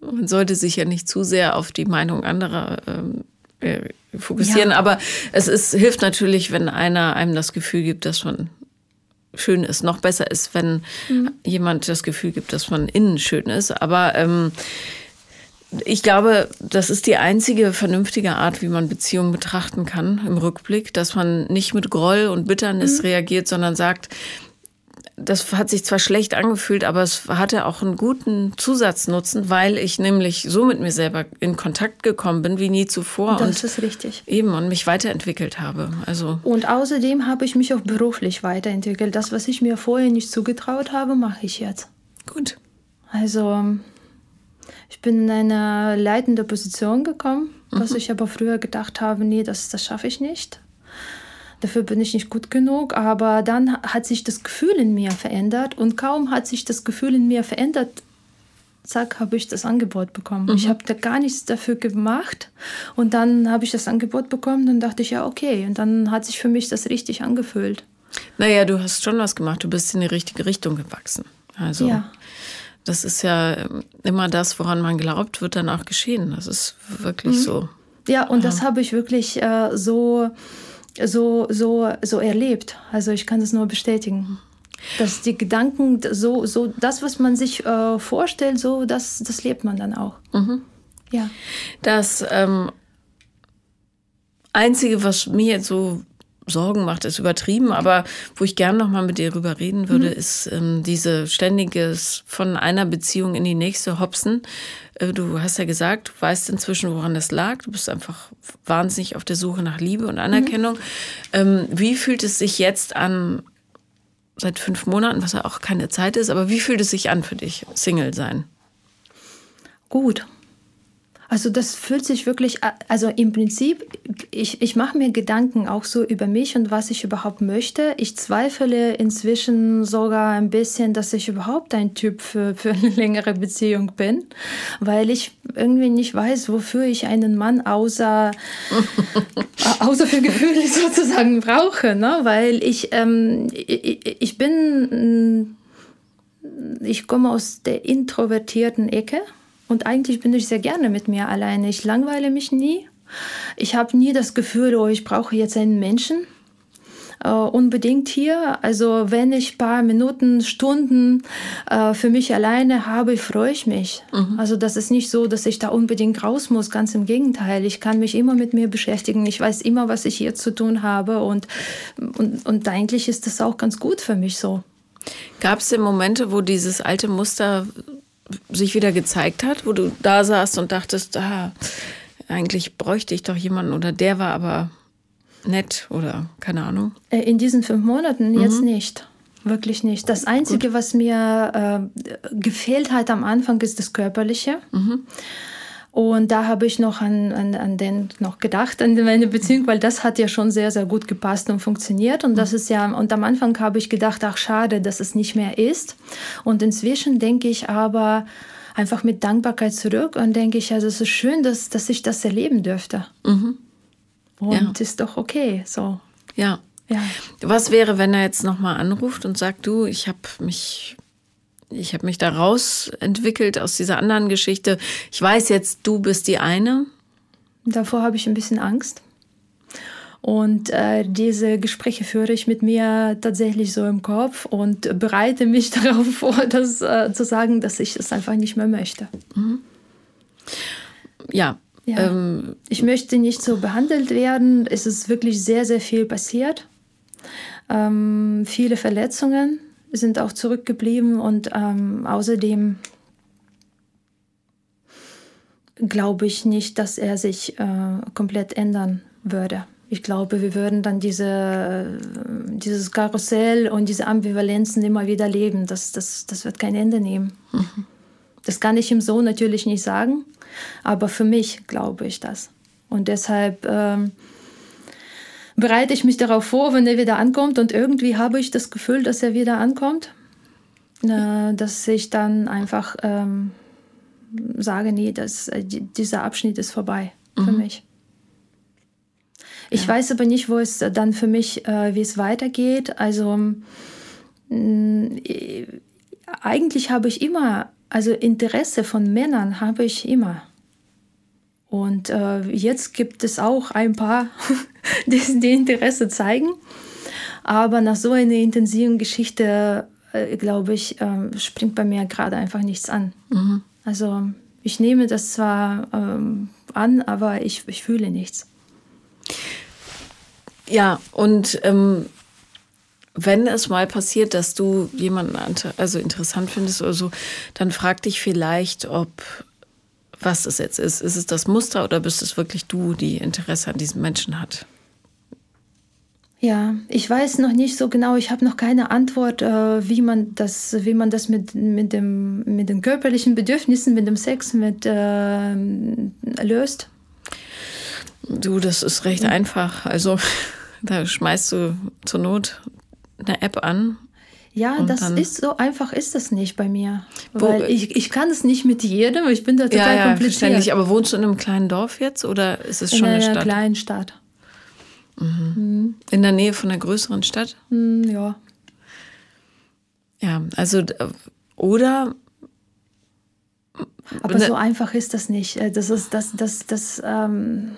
man sollte sich ja nicht zu sehr auf die Meinung anderer ähm, äh, fokussieren, ja. aber es ist, hilft natürlich, wenn einer einem das Gefühl gibt, dass man schön ist. Noch besser ist, wenn mhm. jemand das Gefühl gibt, dass man innen schön ist. Aber ähm, ich glaube, das ist die einzige vernünftige Art, wie man Beziehungen betrachten kann im Rückblick, dass man nicht mit Groll und Bitternis mhm. reagiert, sondern sagt, das hat sich zwar schlecht angefühlt, aber es hatte auch einen guten Zusatznutzen, weil ich nämlich so mit mir selber in Kontakt gekommen bin wie nie zuvor. Das und ist richtig. Eben und mich weiterentwickelt habe. Also und außerdem habe ich mich auch beruflich weiterentwickelt. Das, was ich mir vorher nicht zugetraut habe, mache ich jetzt. Gut. Also ich bin in eine leitende Position gekommen, mhm. was ich aber früher gedacht habe, nee, das, das schaffe ich nicht. Dafür bin ich nicht gut genug. Aber dann hat sich das Gefühl in mir verändert und kaum hat sich das Gefühl in mir verändert, zack, habe ich das Angebot bekommen. Mhm. Ich habe da gar nichts dafür gemacht und dann habe ich das Angebot bekommen und dachte ich, ja, okay. Und dann hat sich für mich das richtig angefühlt. Naja, du hast schon was gemacht. Du bist in die richtige Richtung gewachsen. Also ja. Das ist ja immer das, woran man glaubt, wird dann auch geschehen. Das ist wirklich mhm. so. Ja, und ja. das habe ich wirklich äh, so, so, so, so erlebt. Also ich kann das nur bestätigen. Dass die Gedanken, so, so das, was man sich äh, vorstellt, so das, das lebt man dann auch. Mhm. Ja. Das ähm, Einzige, was mir jetzt so Sorgen macht, ist übertrieben, aber wo ich gern noch mal mit dir drüber reden würde, mhm. ist ähm, diese ständiges von einer Beziehung in die nächste Hopsen. Äh, du hast ja gesagt, du weißt inzwischen, woran das lag. Du bist einfach wahnsinnig auf der Suche nach Liebe und Anerkennung. Mhm. Ähm, wie fühlt es sich jetzt an, seit fünf Monaten, was ja auch keine Zeit ist, aber wie fühlt es sich an für dich, Single sein? Gut. Also das fühlt sich wirklich, also im Prinzip, ich, ich mache mir Gedanken auch so über mich und was ich überhaupt möchte. Ich zweifle inzwischen sogar ein bisschen, dass ich überhaupt ein Typ für, für eine längere Beziehung bin, weil ich irgendwie nicht weiß, wofür ich einen Mann außer, außer für Gefühle sozusagen brauche. Ne? Weil ich, ähm, ich, ich bin, ich komme aus der introvertierten Ecke. Und eigentlich bin ich sehr gerne mit mir alleine. Ich langweile mich nie. Ich habe nie das Gefühl, oh, ich brauche jetzt einen Menschen. Uh, unbedingt hier. Also wenn ich paar Minuten, Stunden uh, für mich alleine habe, freue ich mich. Mhm. Also das ist nicht so, dass ich da unbedingt raus muss. Ganz im Gegenteil. Ich kann mich immer mit mir beschäftigen. Ich weiß immer, was ich hier zu tun habe. Und, und, und eigentlich ist das auch ganz gut für mich so. Gab es denn Momente, wo dieses alte Muster sich wieder gezeigt hat, wo du da saßt und dachtest, ah, eigentlich bräuchte ich doch jemanden oder der war aber nett oder keine Ahnung? Äh, in diesen fünf Monaten mhm. jetzt nicht. Wirklich nicht. Das Einzige, Gut. was mir äh, gefehlt hat am Anfang, ist das Körperliche. Mhm. Und da habe ich noch an, an, an den noch gedacht, an meine Beziehung, weil das hat ja schon sehr, sehr gut gepasst und funktioniert. Und das ist ja, und am Anfang habe ich gedacht, ach schade, dass es nicht mehr ist. Und inzwischen denke ich aber einfach mit Dankbarkeit zurück und denke ich, also es ist schön, dass, dass ich das erleben dürfte. Mhm. Und ja. ist doch okay, so. Ja. ja. Was wäre, wenn er jetzt nochmal anruft und sagt, du, ich habe mich ich habe mich da rausentwickelt aus dieser anderen Geschichte. Ich weiß jetzt, du bist die eine. Davor habe ich ein bisschen Angst. Und äh, diese Gespräche führe ich mit mir tatsächlich so im Kopf und bereite mich darauf vor, das äh, zu sagen, dass ich es einfach nicht mehr möchte. Mhm. Ja. ja. Ähm, ich möchte nicht so behandelt werden. Es ist wirklich sehr, sehr viel passiert. Ähm, viele Verletzungen sind auch zurückgeblieben und ähm, außerdem glaube ich nicht, dass er sich äh, komplett ändern würde. Ich glaube, wir würden dann diese, dieses Karussell und diese Ambivalenzen immer wieder leben. Das, das, das wird kein Ende nehmen. Mhm. Das kann ich ihm so natürlich nicht sagen, aber für mich glaube ich das. Und deshalb ähm, bereite ich mich darauf vor, wenn er wieder ankommt. Und irgendwie habe ich das Gefühl, dass er wieder ankommt. Äh, dass ich dann einfach ähm, sage, nee, das, äh, dieser Abschnitt ist vorbei mhm. für mich. Ich ja. weiß aber nicht, wo es dann für mich, äh, wie es weitergeht. Also mh, eigentlich habe ich immer, also Interesse von Männern habe ich immer. Und äh, jetzt gibt es auch ein paar, die, die Interesse zeigen. Aber nach so einer intensiven Geschichte, äh, glaube ich, äh, springt bei mir gerade einfach nichts an. Mhm. Also ich nehme das zwar ähm, an, aber ich, ich fühle nichts. Ja, und ähm, wenn es mal passiert, dass du jemanden also interessant findest oder so, dann frag dich vielleicht, ob was es jetzt ist. Ist es das Muster oder bist es wirklich du, die Interesse an diesem Menschen hat? Ja, ich weiß noch nicht so genau, ich habe noch keine Antwort, äh, wie man das, wie man das mit, mit, dem, mit den körperlichen Bedürfnissen, mit dem Sex mit, äh, löst. Du, das ist recht einfach. Also da schmeißt du zur Not eine App an ja, und das ist so einfach ist das nicht bei mir. Wo, weil ich, ich kann es nicht mit jedem, ich bin da total ja, ja, kompliziert. Aber wohnst du in einem kleinen Dorf jetzt oder ist es schon in eine Stadt? In einer kleinen Stadt. Mhm. Mhm. In der Nähe von einer größeren Stadt? Mhm, ja. Ja, also oder aber so einfach ist das nicht. Äh, das ist das, das, das, ähm,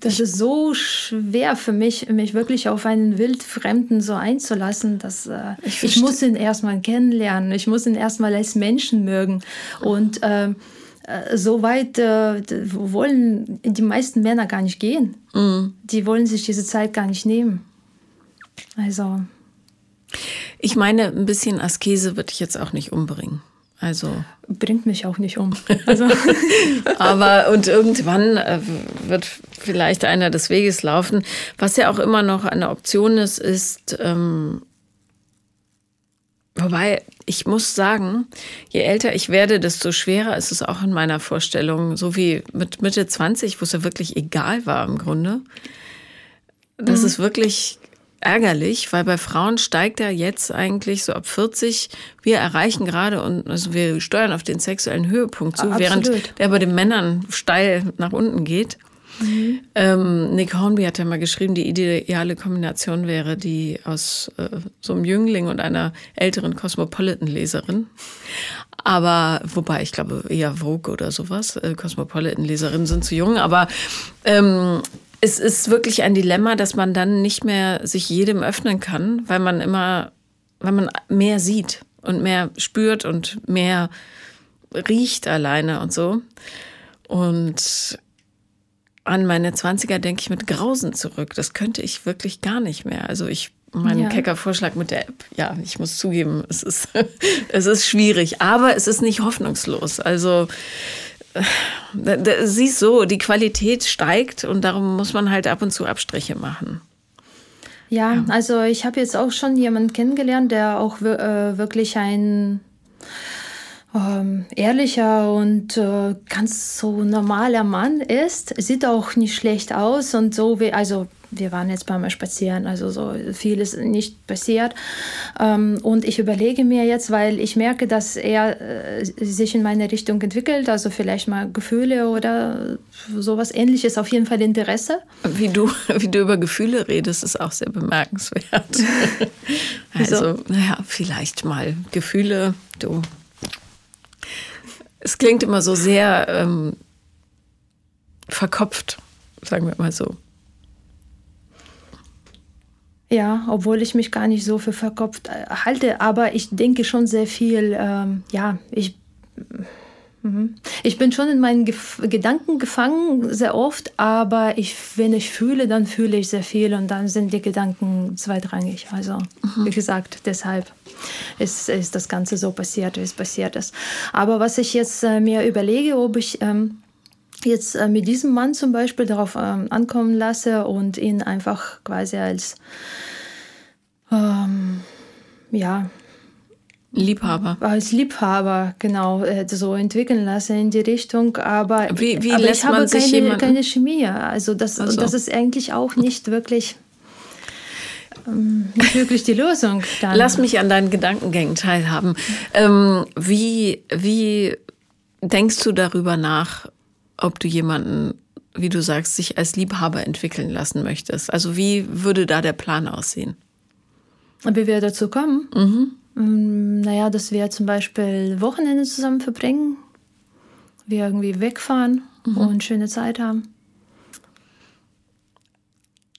das ist so schwer für mich, mich wirklich auf einen Wildfremden so einzulassen, dass äh, ich, ich muss ihn erstmal kennenlernen, ich muss ihn erstmal als Menschen mögen. Und äh, so weit äh, wollen die meisten Männer gar nicht gehen. Mhm. Die wollen sich diese Zeit gar nicht nehmen. Also. Ich meine, ein bisschen Askese würde ich jetzt auch nicht umbringen. Also bringt mich auch nicht um. Also. Aber und irgendwann äh, wird vielleicht einer des Weges laufen. Was ja auch immer noch eine Option ist, ist, ähm, Wobei, ich muss sagen, je älter ich werde, desto schwerer ist es auch in meiner Vorstellung. So wie mit Mitte 20, wo es ja wirklich egal war im Grunde. Das mhm. ist wirklich ärgerlich, weil bei Frauen steigt er jetzt eigentlich so ab 40. Wir erreichen gerade und also wir steuern auf den sexuellen Höhepunkt zu, Absolut. während der bei den Männern steil nach unten geht. Mhm. Ähm, Nick Hornby hat ja mal geschrieben, die ideale Kombination wäre die aus äh, so einem Jüngling und einer älteren Cosmopolitan-Leserin. Aber, wobei, ich glaube eher Vogue oder sowas. Äh, Cosmopolitan-Leserinnen sind zu jung, aber ähm, es ist wirklich ein Dilemma, dass man dann nicht mehr sich jedem öffnen kann, weil man immer, weil man mehr sieht und mehr spürt und mehr riecht alleine und so. Und an meine 20er denke ich mit Grausen zurück. Das könnte ich wirklich gar nicht mehr. Also ich, mein ja. kecker Vorschlag mit der App, ja, ich muss zugeben, es ist, es ist schwierig, aber es ist nicht hoffnungslos. Also siehst so, die Qualität steigt und darum muss man halt ab und zu Abstriche machen. Ja, ja. also ich habe jetzt auch schon jemanden kennengelernt, der auch äh, wirklich ein ähm, ehrlicher und äh, ganz so normaler Mann ist. Sieht auch nicht schlecht aus und so wie, also wir waren jetzt beim Spazieren, also so viel ist nicht passiert. Ähm, und ich überlege mir jetzt, weil ich merke, dass er äh, sich in meine Richtung entwickelt, also vielleicht mal Gefühle oder sowas ähnliches, auf jeden Fall Interesse. Wie du, wie du über Gefühle redest, ist auch sehr bemerkenswert. also, naja, vielleicht mal Gefühle, du. Es klingt immer so sehr ähm, verkopft, sagen wir mal so. Ja, obwohl ich mich gar nicht so für verkopft äh, halte, aber ich denke schon sehr viel. Ähm, ja, ich. Ich bin schon in meinen Gef Gedanken gefangen, sehr oft, aber ich, wenn ich fühle, dann fühle ich sehr viel und dann sind die Gedanken zweitrangig. Also, mhm. wie gesagt, deshalb ist, ist das Ganze so passiert, wie es passiert ist. Aber was ich jetzt äh, mir überlege, ob ich. Ähm, jetzt äh, mit diesem Mann zum Beispiel darauf ähm, ankommen lasse und ihn einfach quasi als ähm, ja Liebhaber. Als Liebhaber, genau, äh, so entwickeln lasse in die Richtung. Aber, wie, wie aber lässt ich habe man sich keine, keine Chemie. Also das, also. das ist eigentlich auch nicht wirklich ähm, nicht wirklich die Lösung. Dann. Lass mich an deinen Gedankengängen teilhaben. Ähm, wie, wie denkst du darüber nach, ob du jemanden, wie du sagst, sich als Liebhaber entwickeln lassen möchtest. Also wie würde da der Plan aussehen? Wie wir dazu kommen? Mhm. Mm, naja, dass wir zum Beispiel Wochenende zusammen verbringen, wir irgendwie wegfahren mhm. und schöne Zeit haben.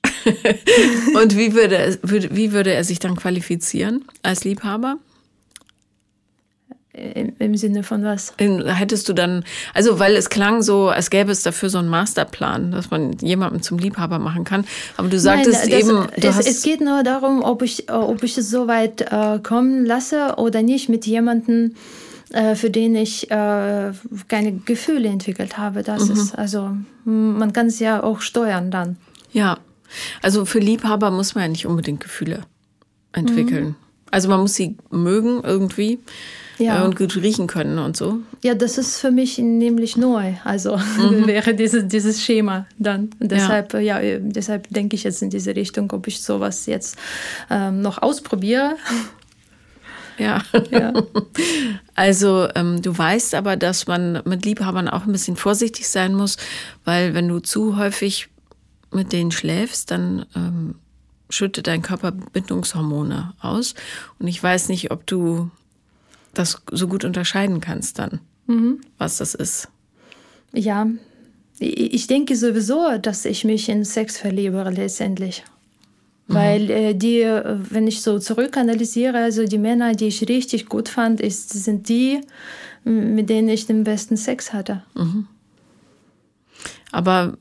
und wie würde, wie würde er sich dann qualifizieren als Liebhaber? Im Sinne von was? Hättest du dann, also weil es klang so, als gäbe es dafür so einen Masterplan, dass man jemanden zum Liebhaber machen kann. Aber du sagtest Nein, das, eben, du es, es, geht nur darum, ob ich, ob ich es so weit äh, kommen lasse oder nicht mit jemandem, äh, für den ich äh, keine Gefühle entwickelt habe. Das mhm. ist, also man kann es ja auch steuern dann. Ja, also für Liebhaber muss man ja nicht unbedingt Gefühle entwickeln. Mhm. Also man muss sie mögen irgendwie ja. Äh, und gut riechen können und so. Ja, das ist für mich nämlich neu. Also mhm. wäre dieses, dieses Schema dann. Und deshalb, ja. ja. Äh, deshalb denke ich jetzt in diese Richtung, ob ich sowas jetzt ähm, noch ausprobiere. Ja. ja. Also ähm, du weißt aber, dass man mit Liebhabern auch ein bisschen vorsichtig sein muss, weil wenn du zu häufig mit denen schläfst, dann ähm, schüttet dein Körper Bindungshormone aus. Und ich weiß nicht, ob du das so gut unterscheiden kannst dann, mhm. was das ist. Ja, ich denke sowieso, dass ich mich in Sex verliebe letztendlich. Mhm. Weil äh, die, wenn ich so zurückanalysiere, also die Männer, die ich richtig gut fand, ist, sind die, mit denen ich den besten Sex hatte. Mhm. Aber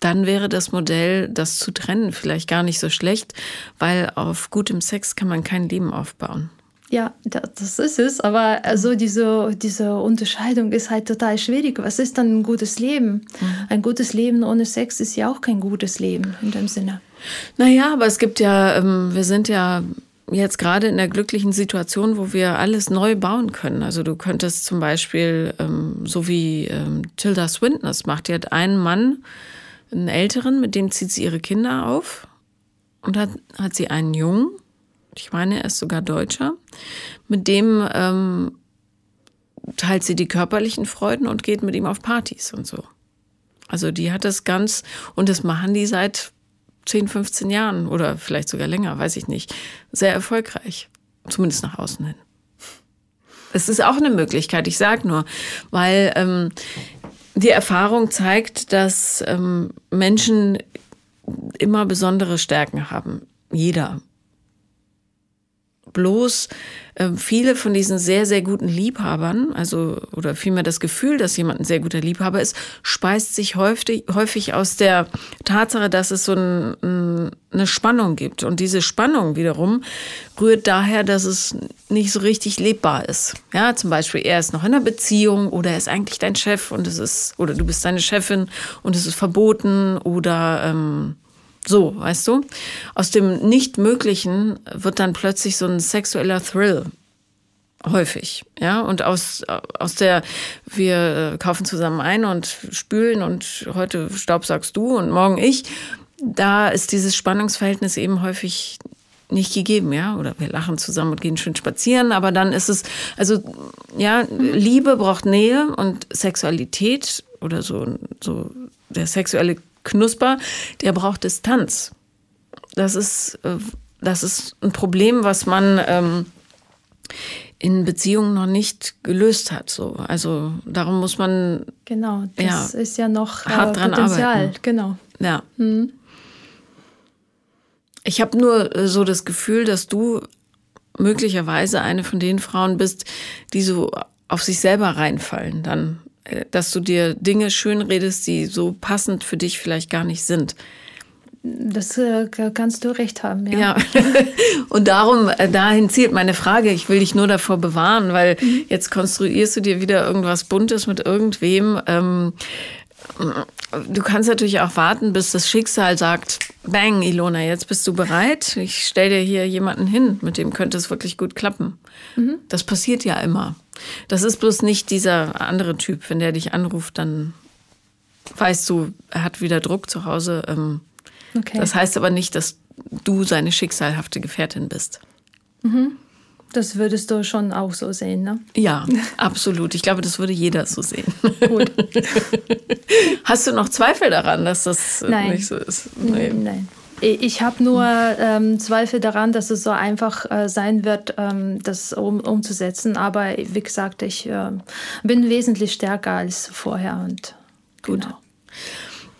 dann wäre das Modell, das zu trennen, vielleicht gar nicht so schlecht, weil auf gutem Sex kann man kein Leben aufbauen. Ja, das ist es. Aber also diese, diese Unterscheidung ist halt total schwierig. Was ist dann ein gutes Leben? Mhm. Ein gutes Leben ohne Sex ist ja auch kein gutes Leben in dem Sinne. Naja, aber es gibt ja, ähm, wir sind ja jetzt gerade in der glücklichen Situation, wo wir alles neu bauen können. Also du könntest zum Beispiel, ähm, so wie ähm, Tilda Swinton das macht, die hat einen Mann, einen Älteren, mit dem zieht sie ihre Kinder auf und hat, hat sie einen Jungen, ich meine, er ist sogar Deutscher, mit dem ähm, teilt sie die körperlichen Freuden und geht mit ihm auf Partys und so. Also die hat das ganz, und das machen die seit 10, 15 Jahren oder vielleicht sogar länger, weiß ich nicht, sehr erfolgreich. Zumindest nach außen hin. Es ist auch eine Möglichkeit, ich sage nur, weil ähm, die Erfahrung zeigt, dass ähm, Menschen immer besondere Stärken haben. Jeder bloß äh, viele von diesen sehr, sehr guten Liebhabern, also oder vielmehr das Gefühl, dass jemand ein sehr guter Liebhaber ist, speist sich häufig, häufig aus der Tatsache, dass es so ein, ein, eine Spannung gibt. Und diese Spannung wiederum rührt daher, dass es nicht so richtig lebbar ist. Ja, zum Beispiel, er ist noch in einer Beziehung oder er ist eigentlich dein Chef und es ist, oder du bist seine Chefin und es ist verboten oder ähm, so, weißt du? Aus dem Nichtmöglichen wird dann plötzlich so ein sexueller Thrill. Häufig, ja. Und aus, aus der, wir kaufen zusammen ein und spülen und heute staubsaugst du und morgen ich, da ist dieses Spannungsverhältnis eben häufig nicht gegeben, ja, oder wir lachen zusammen und gehen schön spazieren, aber dann ist es, also ja, Liebe braucht Nähe und Sexualität oder so, so der sexuelle Knusper, der braucht Distanz. Das ist, äh, das ist ein Problem, was man ähm, in Beziehungen noch nicht gelöst hat. So. Also darum muss man. Genau, das ja, ist ja noch äh, hart dran Potenzial. Arbeiten. Genau. Ja. Mhm. Ich habe nur äh, so das Gefühl, dass du möglicherweise eine von den Frauen bist, die so auf sich selber reinfallen dann dass du dir Dinge schönredest, die so passend für dich vielleicht gar nicht sind. Das äh, kannst du recht haben, ja. ja. Und darum, äh, dahin zielt meine Frage. Ich will dich nur davor bewahren, weil mhm. jetzt konstruierst du dir wieder irgendwas Buntes mit irgendwem. Ähm, du kannst natürlich auch warten, bis das Schicksal sagt, bang, Ilona, jetzt bist du bereit. Ich stell dir hier jemanden hin, mit dem könnte es wirklich gut klappen. Mhm. Das passiert ja immer. Das ist bloß nicht dieser andere Typ. Wenn der dich anruft, dann weißt du, er hat wieder Druck zu Hause. Ähm, okay. Das heißt aber nicht, dass du seine schicksalhafte Gefährtin bist. Mhm. Das würdest du schon auch so sehen, ne? Ja, absolut. Ich glaube, das würde jeder so sehen. Gut. Hast du noch Zweifel daran, dass das Nein. nicht so ist? Nee. Nein. Ich habe nur ähm, Zweifel daran, dass es so einfach äh, sein wird, ähm, das um, umzusetzen. Aber wie gesagt, ich äh, bin wesentlich stärker als vorher. Und, Gut. Genau.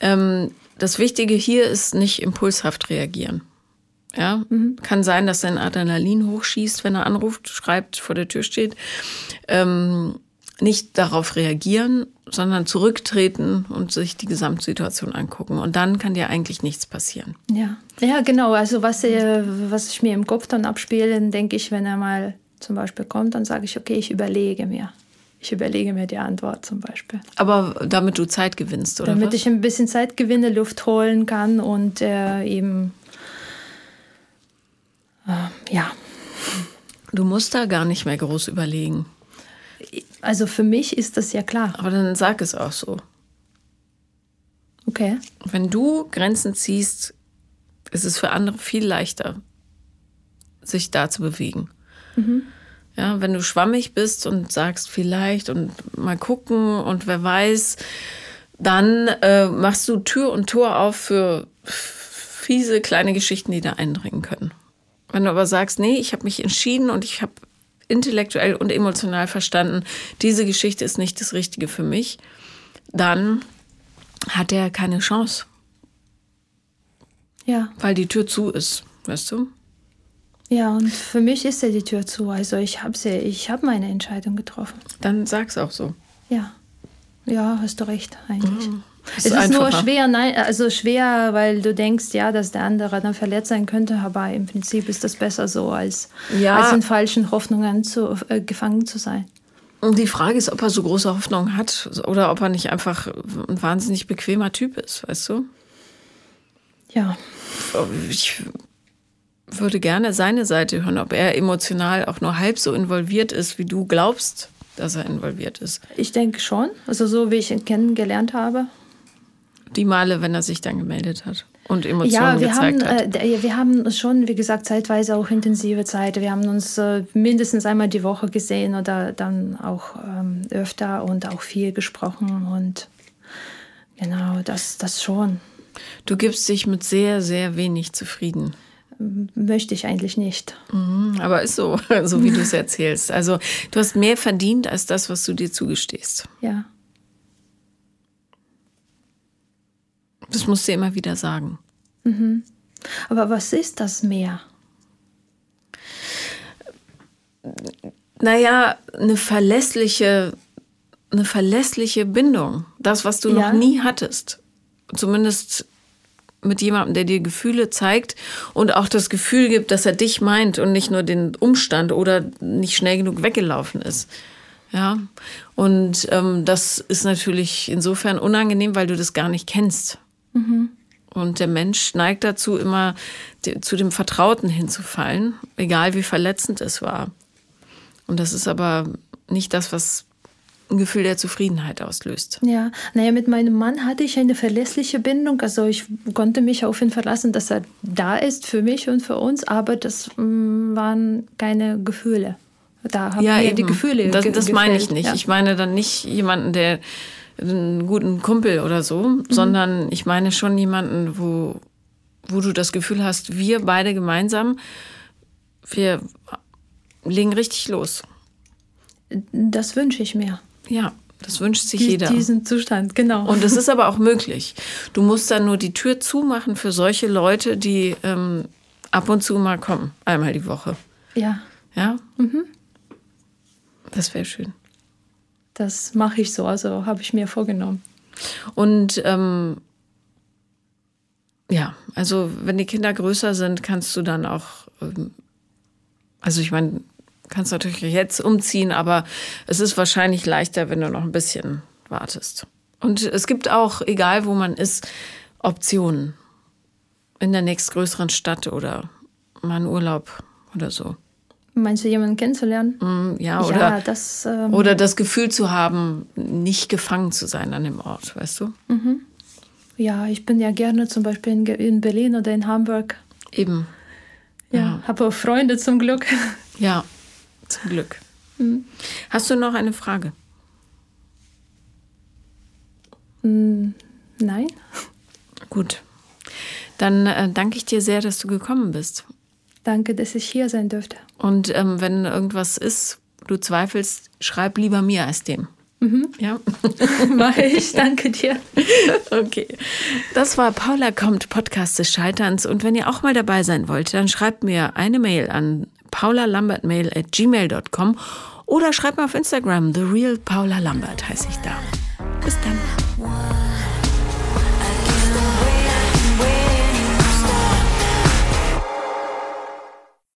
Ähm, das Wichtige hier ist nicht impulshaft reagieren. Ja, mhm. kann sein, dass dein Adrenalin hochschießt, wenn er anruft, schreibt, vor der Tür steht. Ähm, nicht darauf reagieren, sondern zurücktreten und sich die Gesamtsituation angucken. Und dann kann dir eigentlich nichts passieren. Ja, ja genau. Also was, äh, was ich mir im Kopf dann abspiele, denke ich, wenn er mal zum Beispiel kommt, dann sage ich, okay, ich überlege mir. Ich überlege mir die Antwort zum Beispiel. Aber damit du Zeit gewinnst, oder? Damit was? ich ein bisschen Zeit gewinne, Luft holen kann und äh, eben, äh, ja. Du musst da gar nicht mehr groß überlegen. Also für mich ist das ja klar. Aber dann sag es auch so. Okay. Wenn du Grenzen ziehst, ist es für andere viel leichter, sich da zu bewegen. Mhm. Ja, wenn du schwammig bist und sagst vielleicht und mal gucken und wer weiß, dann äh, machst du Tür und Tor auf für fiese kleine Geschichten, die da eindringen können. Wenn du aber sagst, nee, ich habe mich entschieden und ich habe intellektuell und emotional verstanden, diese Geschichte ist nicht das Richtige für mich, dann hat er keine Chance. Ja. Weil die Tür zu ist, weißt du? Ja, und für mich ist ja die Tür zu. Also ich habe ich hab meine Entscheidung getroffen. Dann sag's auch so. Ja. Ja, hast du recht, eigentlich. Mhm. Es ist, ist nur schwer, nein, also schwer, weil du denkst, ja, dass der andere dann verletzt sein könnte, aber im Prinzip ist das besser so, als, ja. als in falschen Hoffnungen zu, äh, gefangen zu sein. Und die Frage ist, ob er so große Hoffnung hat oder ob er nicht einfach ein wahnsinnig bequemer Typ ist, weißt du? Ja. Ich würde gerne seine Seite hören, ob er emotional auch nur halb so involviert ist, wie du glaubst, dass er involviert ist. Ich denke schon. Also so wie ich ihn kennengelernt habe. Die Male, wenn er sich dann gemeldet hat und Emotionen ja, wir gezeigt haben, hat. Äh, wir haben schon, wie gesagt, zeitweise auch intensive Zeit. Wir haben uns äh, mindestens einmal die Woche gesehen oder dann auch ähm, öfter und auch viel gesprochen und genau, das, das schon. Du gibst dich mit sehr, sehr wenig zufrieden. Möchte ich eigentlich nicht. Mhm, aber ist so, so wie du es erzählst. Also du hast mehr verdient als das, was du dir zugestehst. Ja. Das musst du immer wieder sagen. Mhm. Aber was ist das mehr? Naja, eine verlässliche, eine verlässliche Bindung. Das, was du Ja. noch nie hattest. Zumindest mit jemandem, der dir Gefühle zeigt und auch das Gefühl gibt, dass er dich meint und nicht nur den Umstand oder nicht schnell genug weggelaufen ist. Ja, und ähm, das ist natürlich insofern unangenehm, weil du das gar nicht kennst. Und der Mensch neigt dazu, immer zu dem Vertrauten hinzufallen, egal wie verletzend es war. Und das ist aber nicht das, was ein Gefühl der Zufriedenheit auslöst. Ja, naja, mit meinem Mann hatte ich eine verlässliche Bindung. Also ich konnte mich auf ihn verlassen, dass er da ist für mich und für uns, aber das mm, waren keine Gefühle. Da haben mir die Gefühle Das, das meine ich nicht. Ja. Ich meine dann nicht jemanden, der einen guten Kumpel oder so, Mhm. sondern ich meine schon jemanden, wo, wo du das Gefühl hast, wir beide gemeinsam, wir legen richtig los. Das wünsche ich mir. Ja, das wünscht sich Die, jeder. Diesen Zustand, genau. Und es ist aber auch möglich. Du musst dann nur die Tür zumachen für solche Leute, die ähm, ab und zu mal kommen, einmal die Woche. ja, Ja? Das wäre schön. Das mache ich so. Also habe ich mir vorgenommen. Und ähm, ja, also wenn die Kinder größer sind, kannst du dann auch, ähm, also ich meine, kannst natürlich jetzt umziehen, aber es ist wahrscheinlich leichter, wenn du noch ein bisschen wartest. Und es gibt auch, egal wo man ist, Optionen in der nächstgrößeren Stadt oder mal einen Urlaub oder so. Meinst du, jemanden kennenzulernen? Mm, Ja, ja, oder, das. Ähm, oder das Gefühl zu haben, nicht gefangen zu sein an dem Ort, weißt du? ja, ich bin ja gerne zum Beispiel in, in Berlin oder in Hamburg. Eben. Ja, habe auch Freunde zum Glück. Ja, zum Glück. Hast du noch eine Frage? Nein? Gut. Dann äh, danke ich dir sehr, dass du gekommen bist. Danke, dass ich hier sein dürfte. Und ähm, wenn irgendwas ist, du zweifelst, schreib lieber mir als dem. Ja. Mache ich. Danke dir. Okay. Das war Paula kommt, Podcast des Scheiterns. Und wenn ihr auch mal dabei sein wollt, dann schreibt mir eine Mail an paulalambertmail at gmail.com oder schreibt mir auf Instagram, The Real Paula Lambert heiße ich da. Bis dann.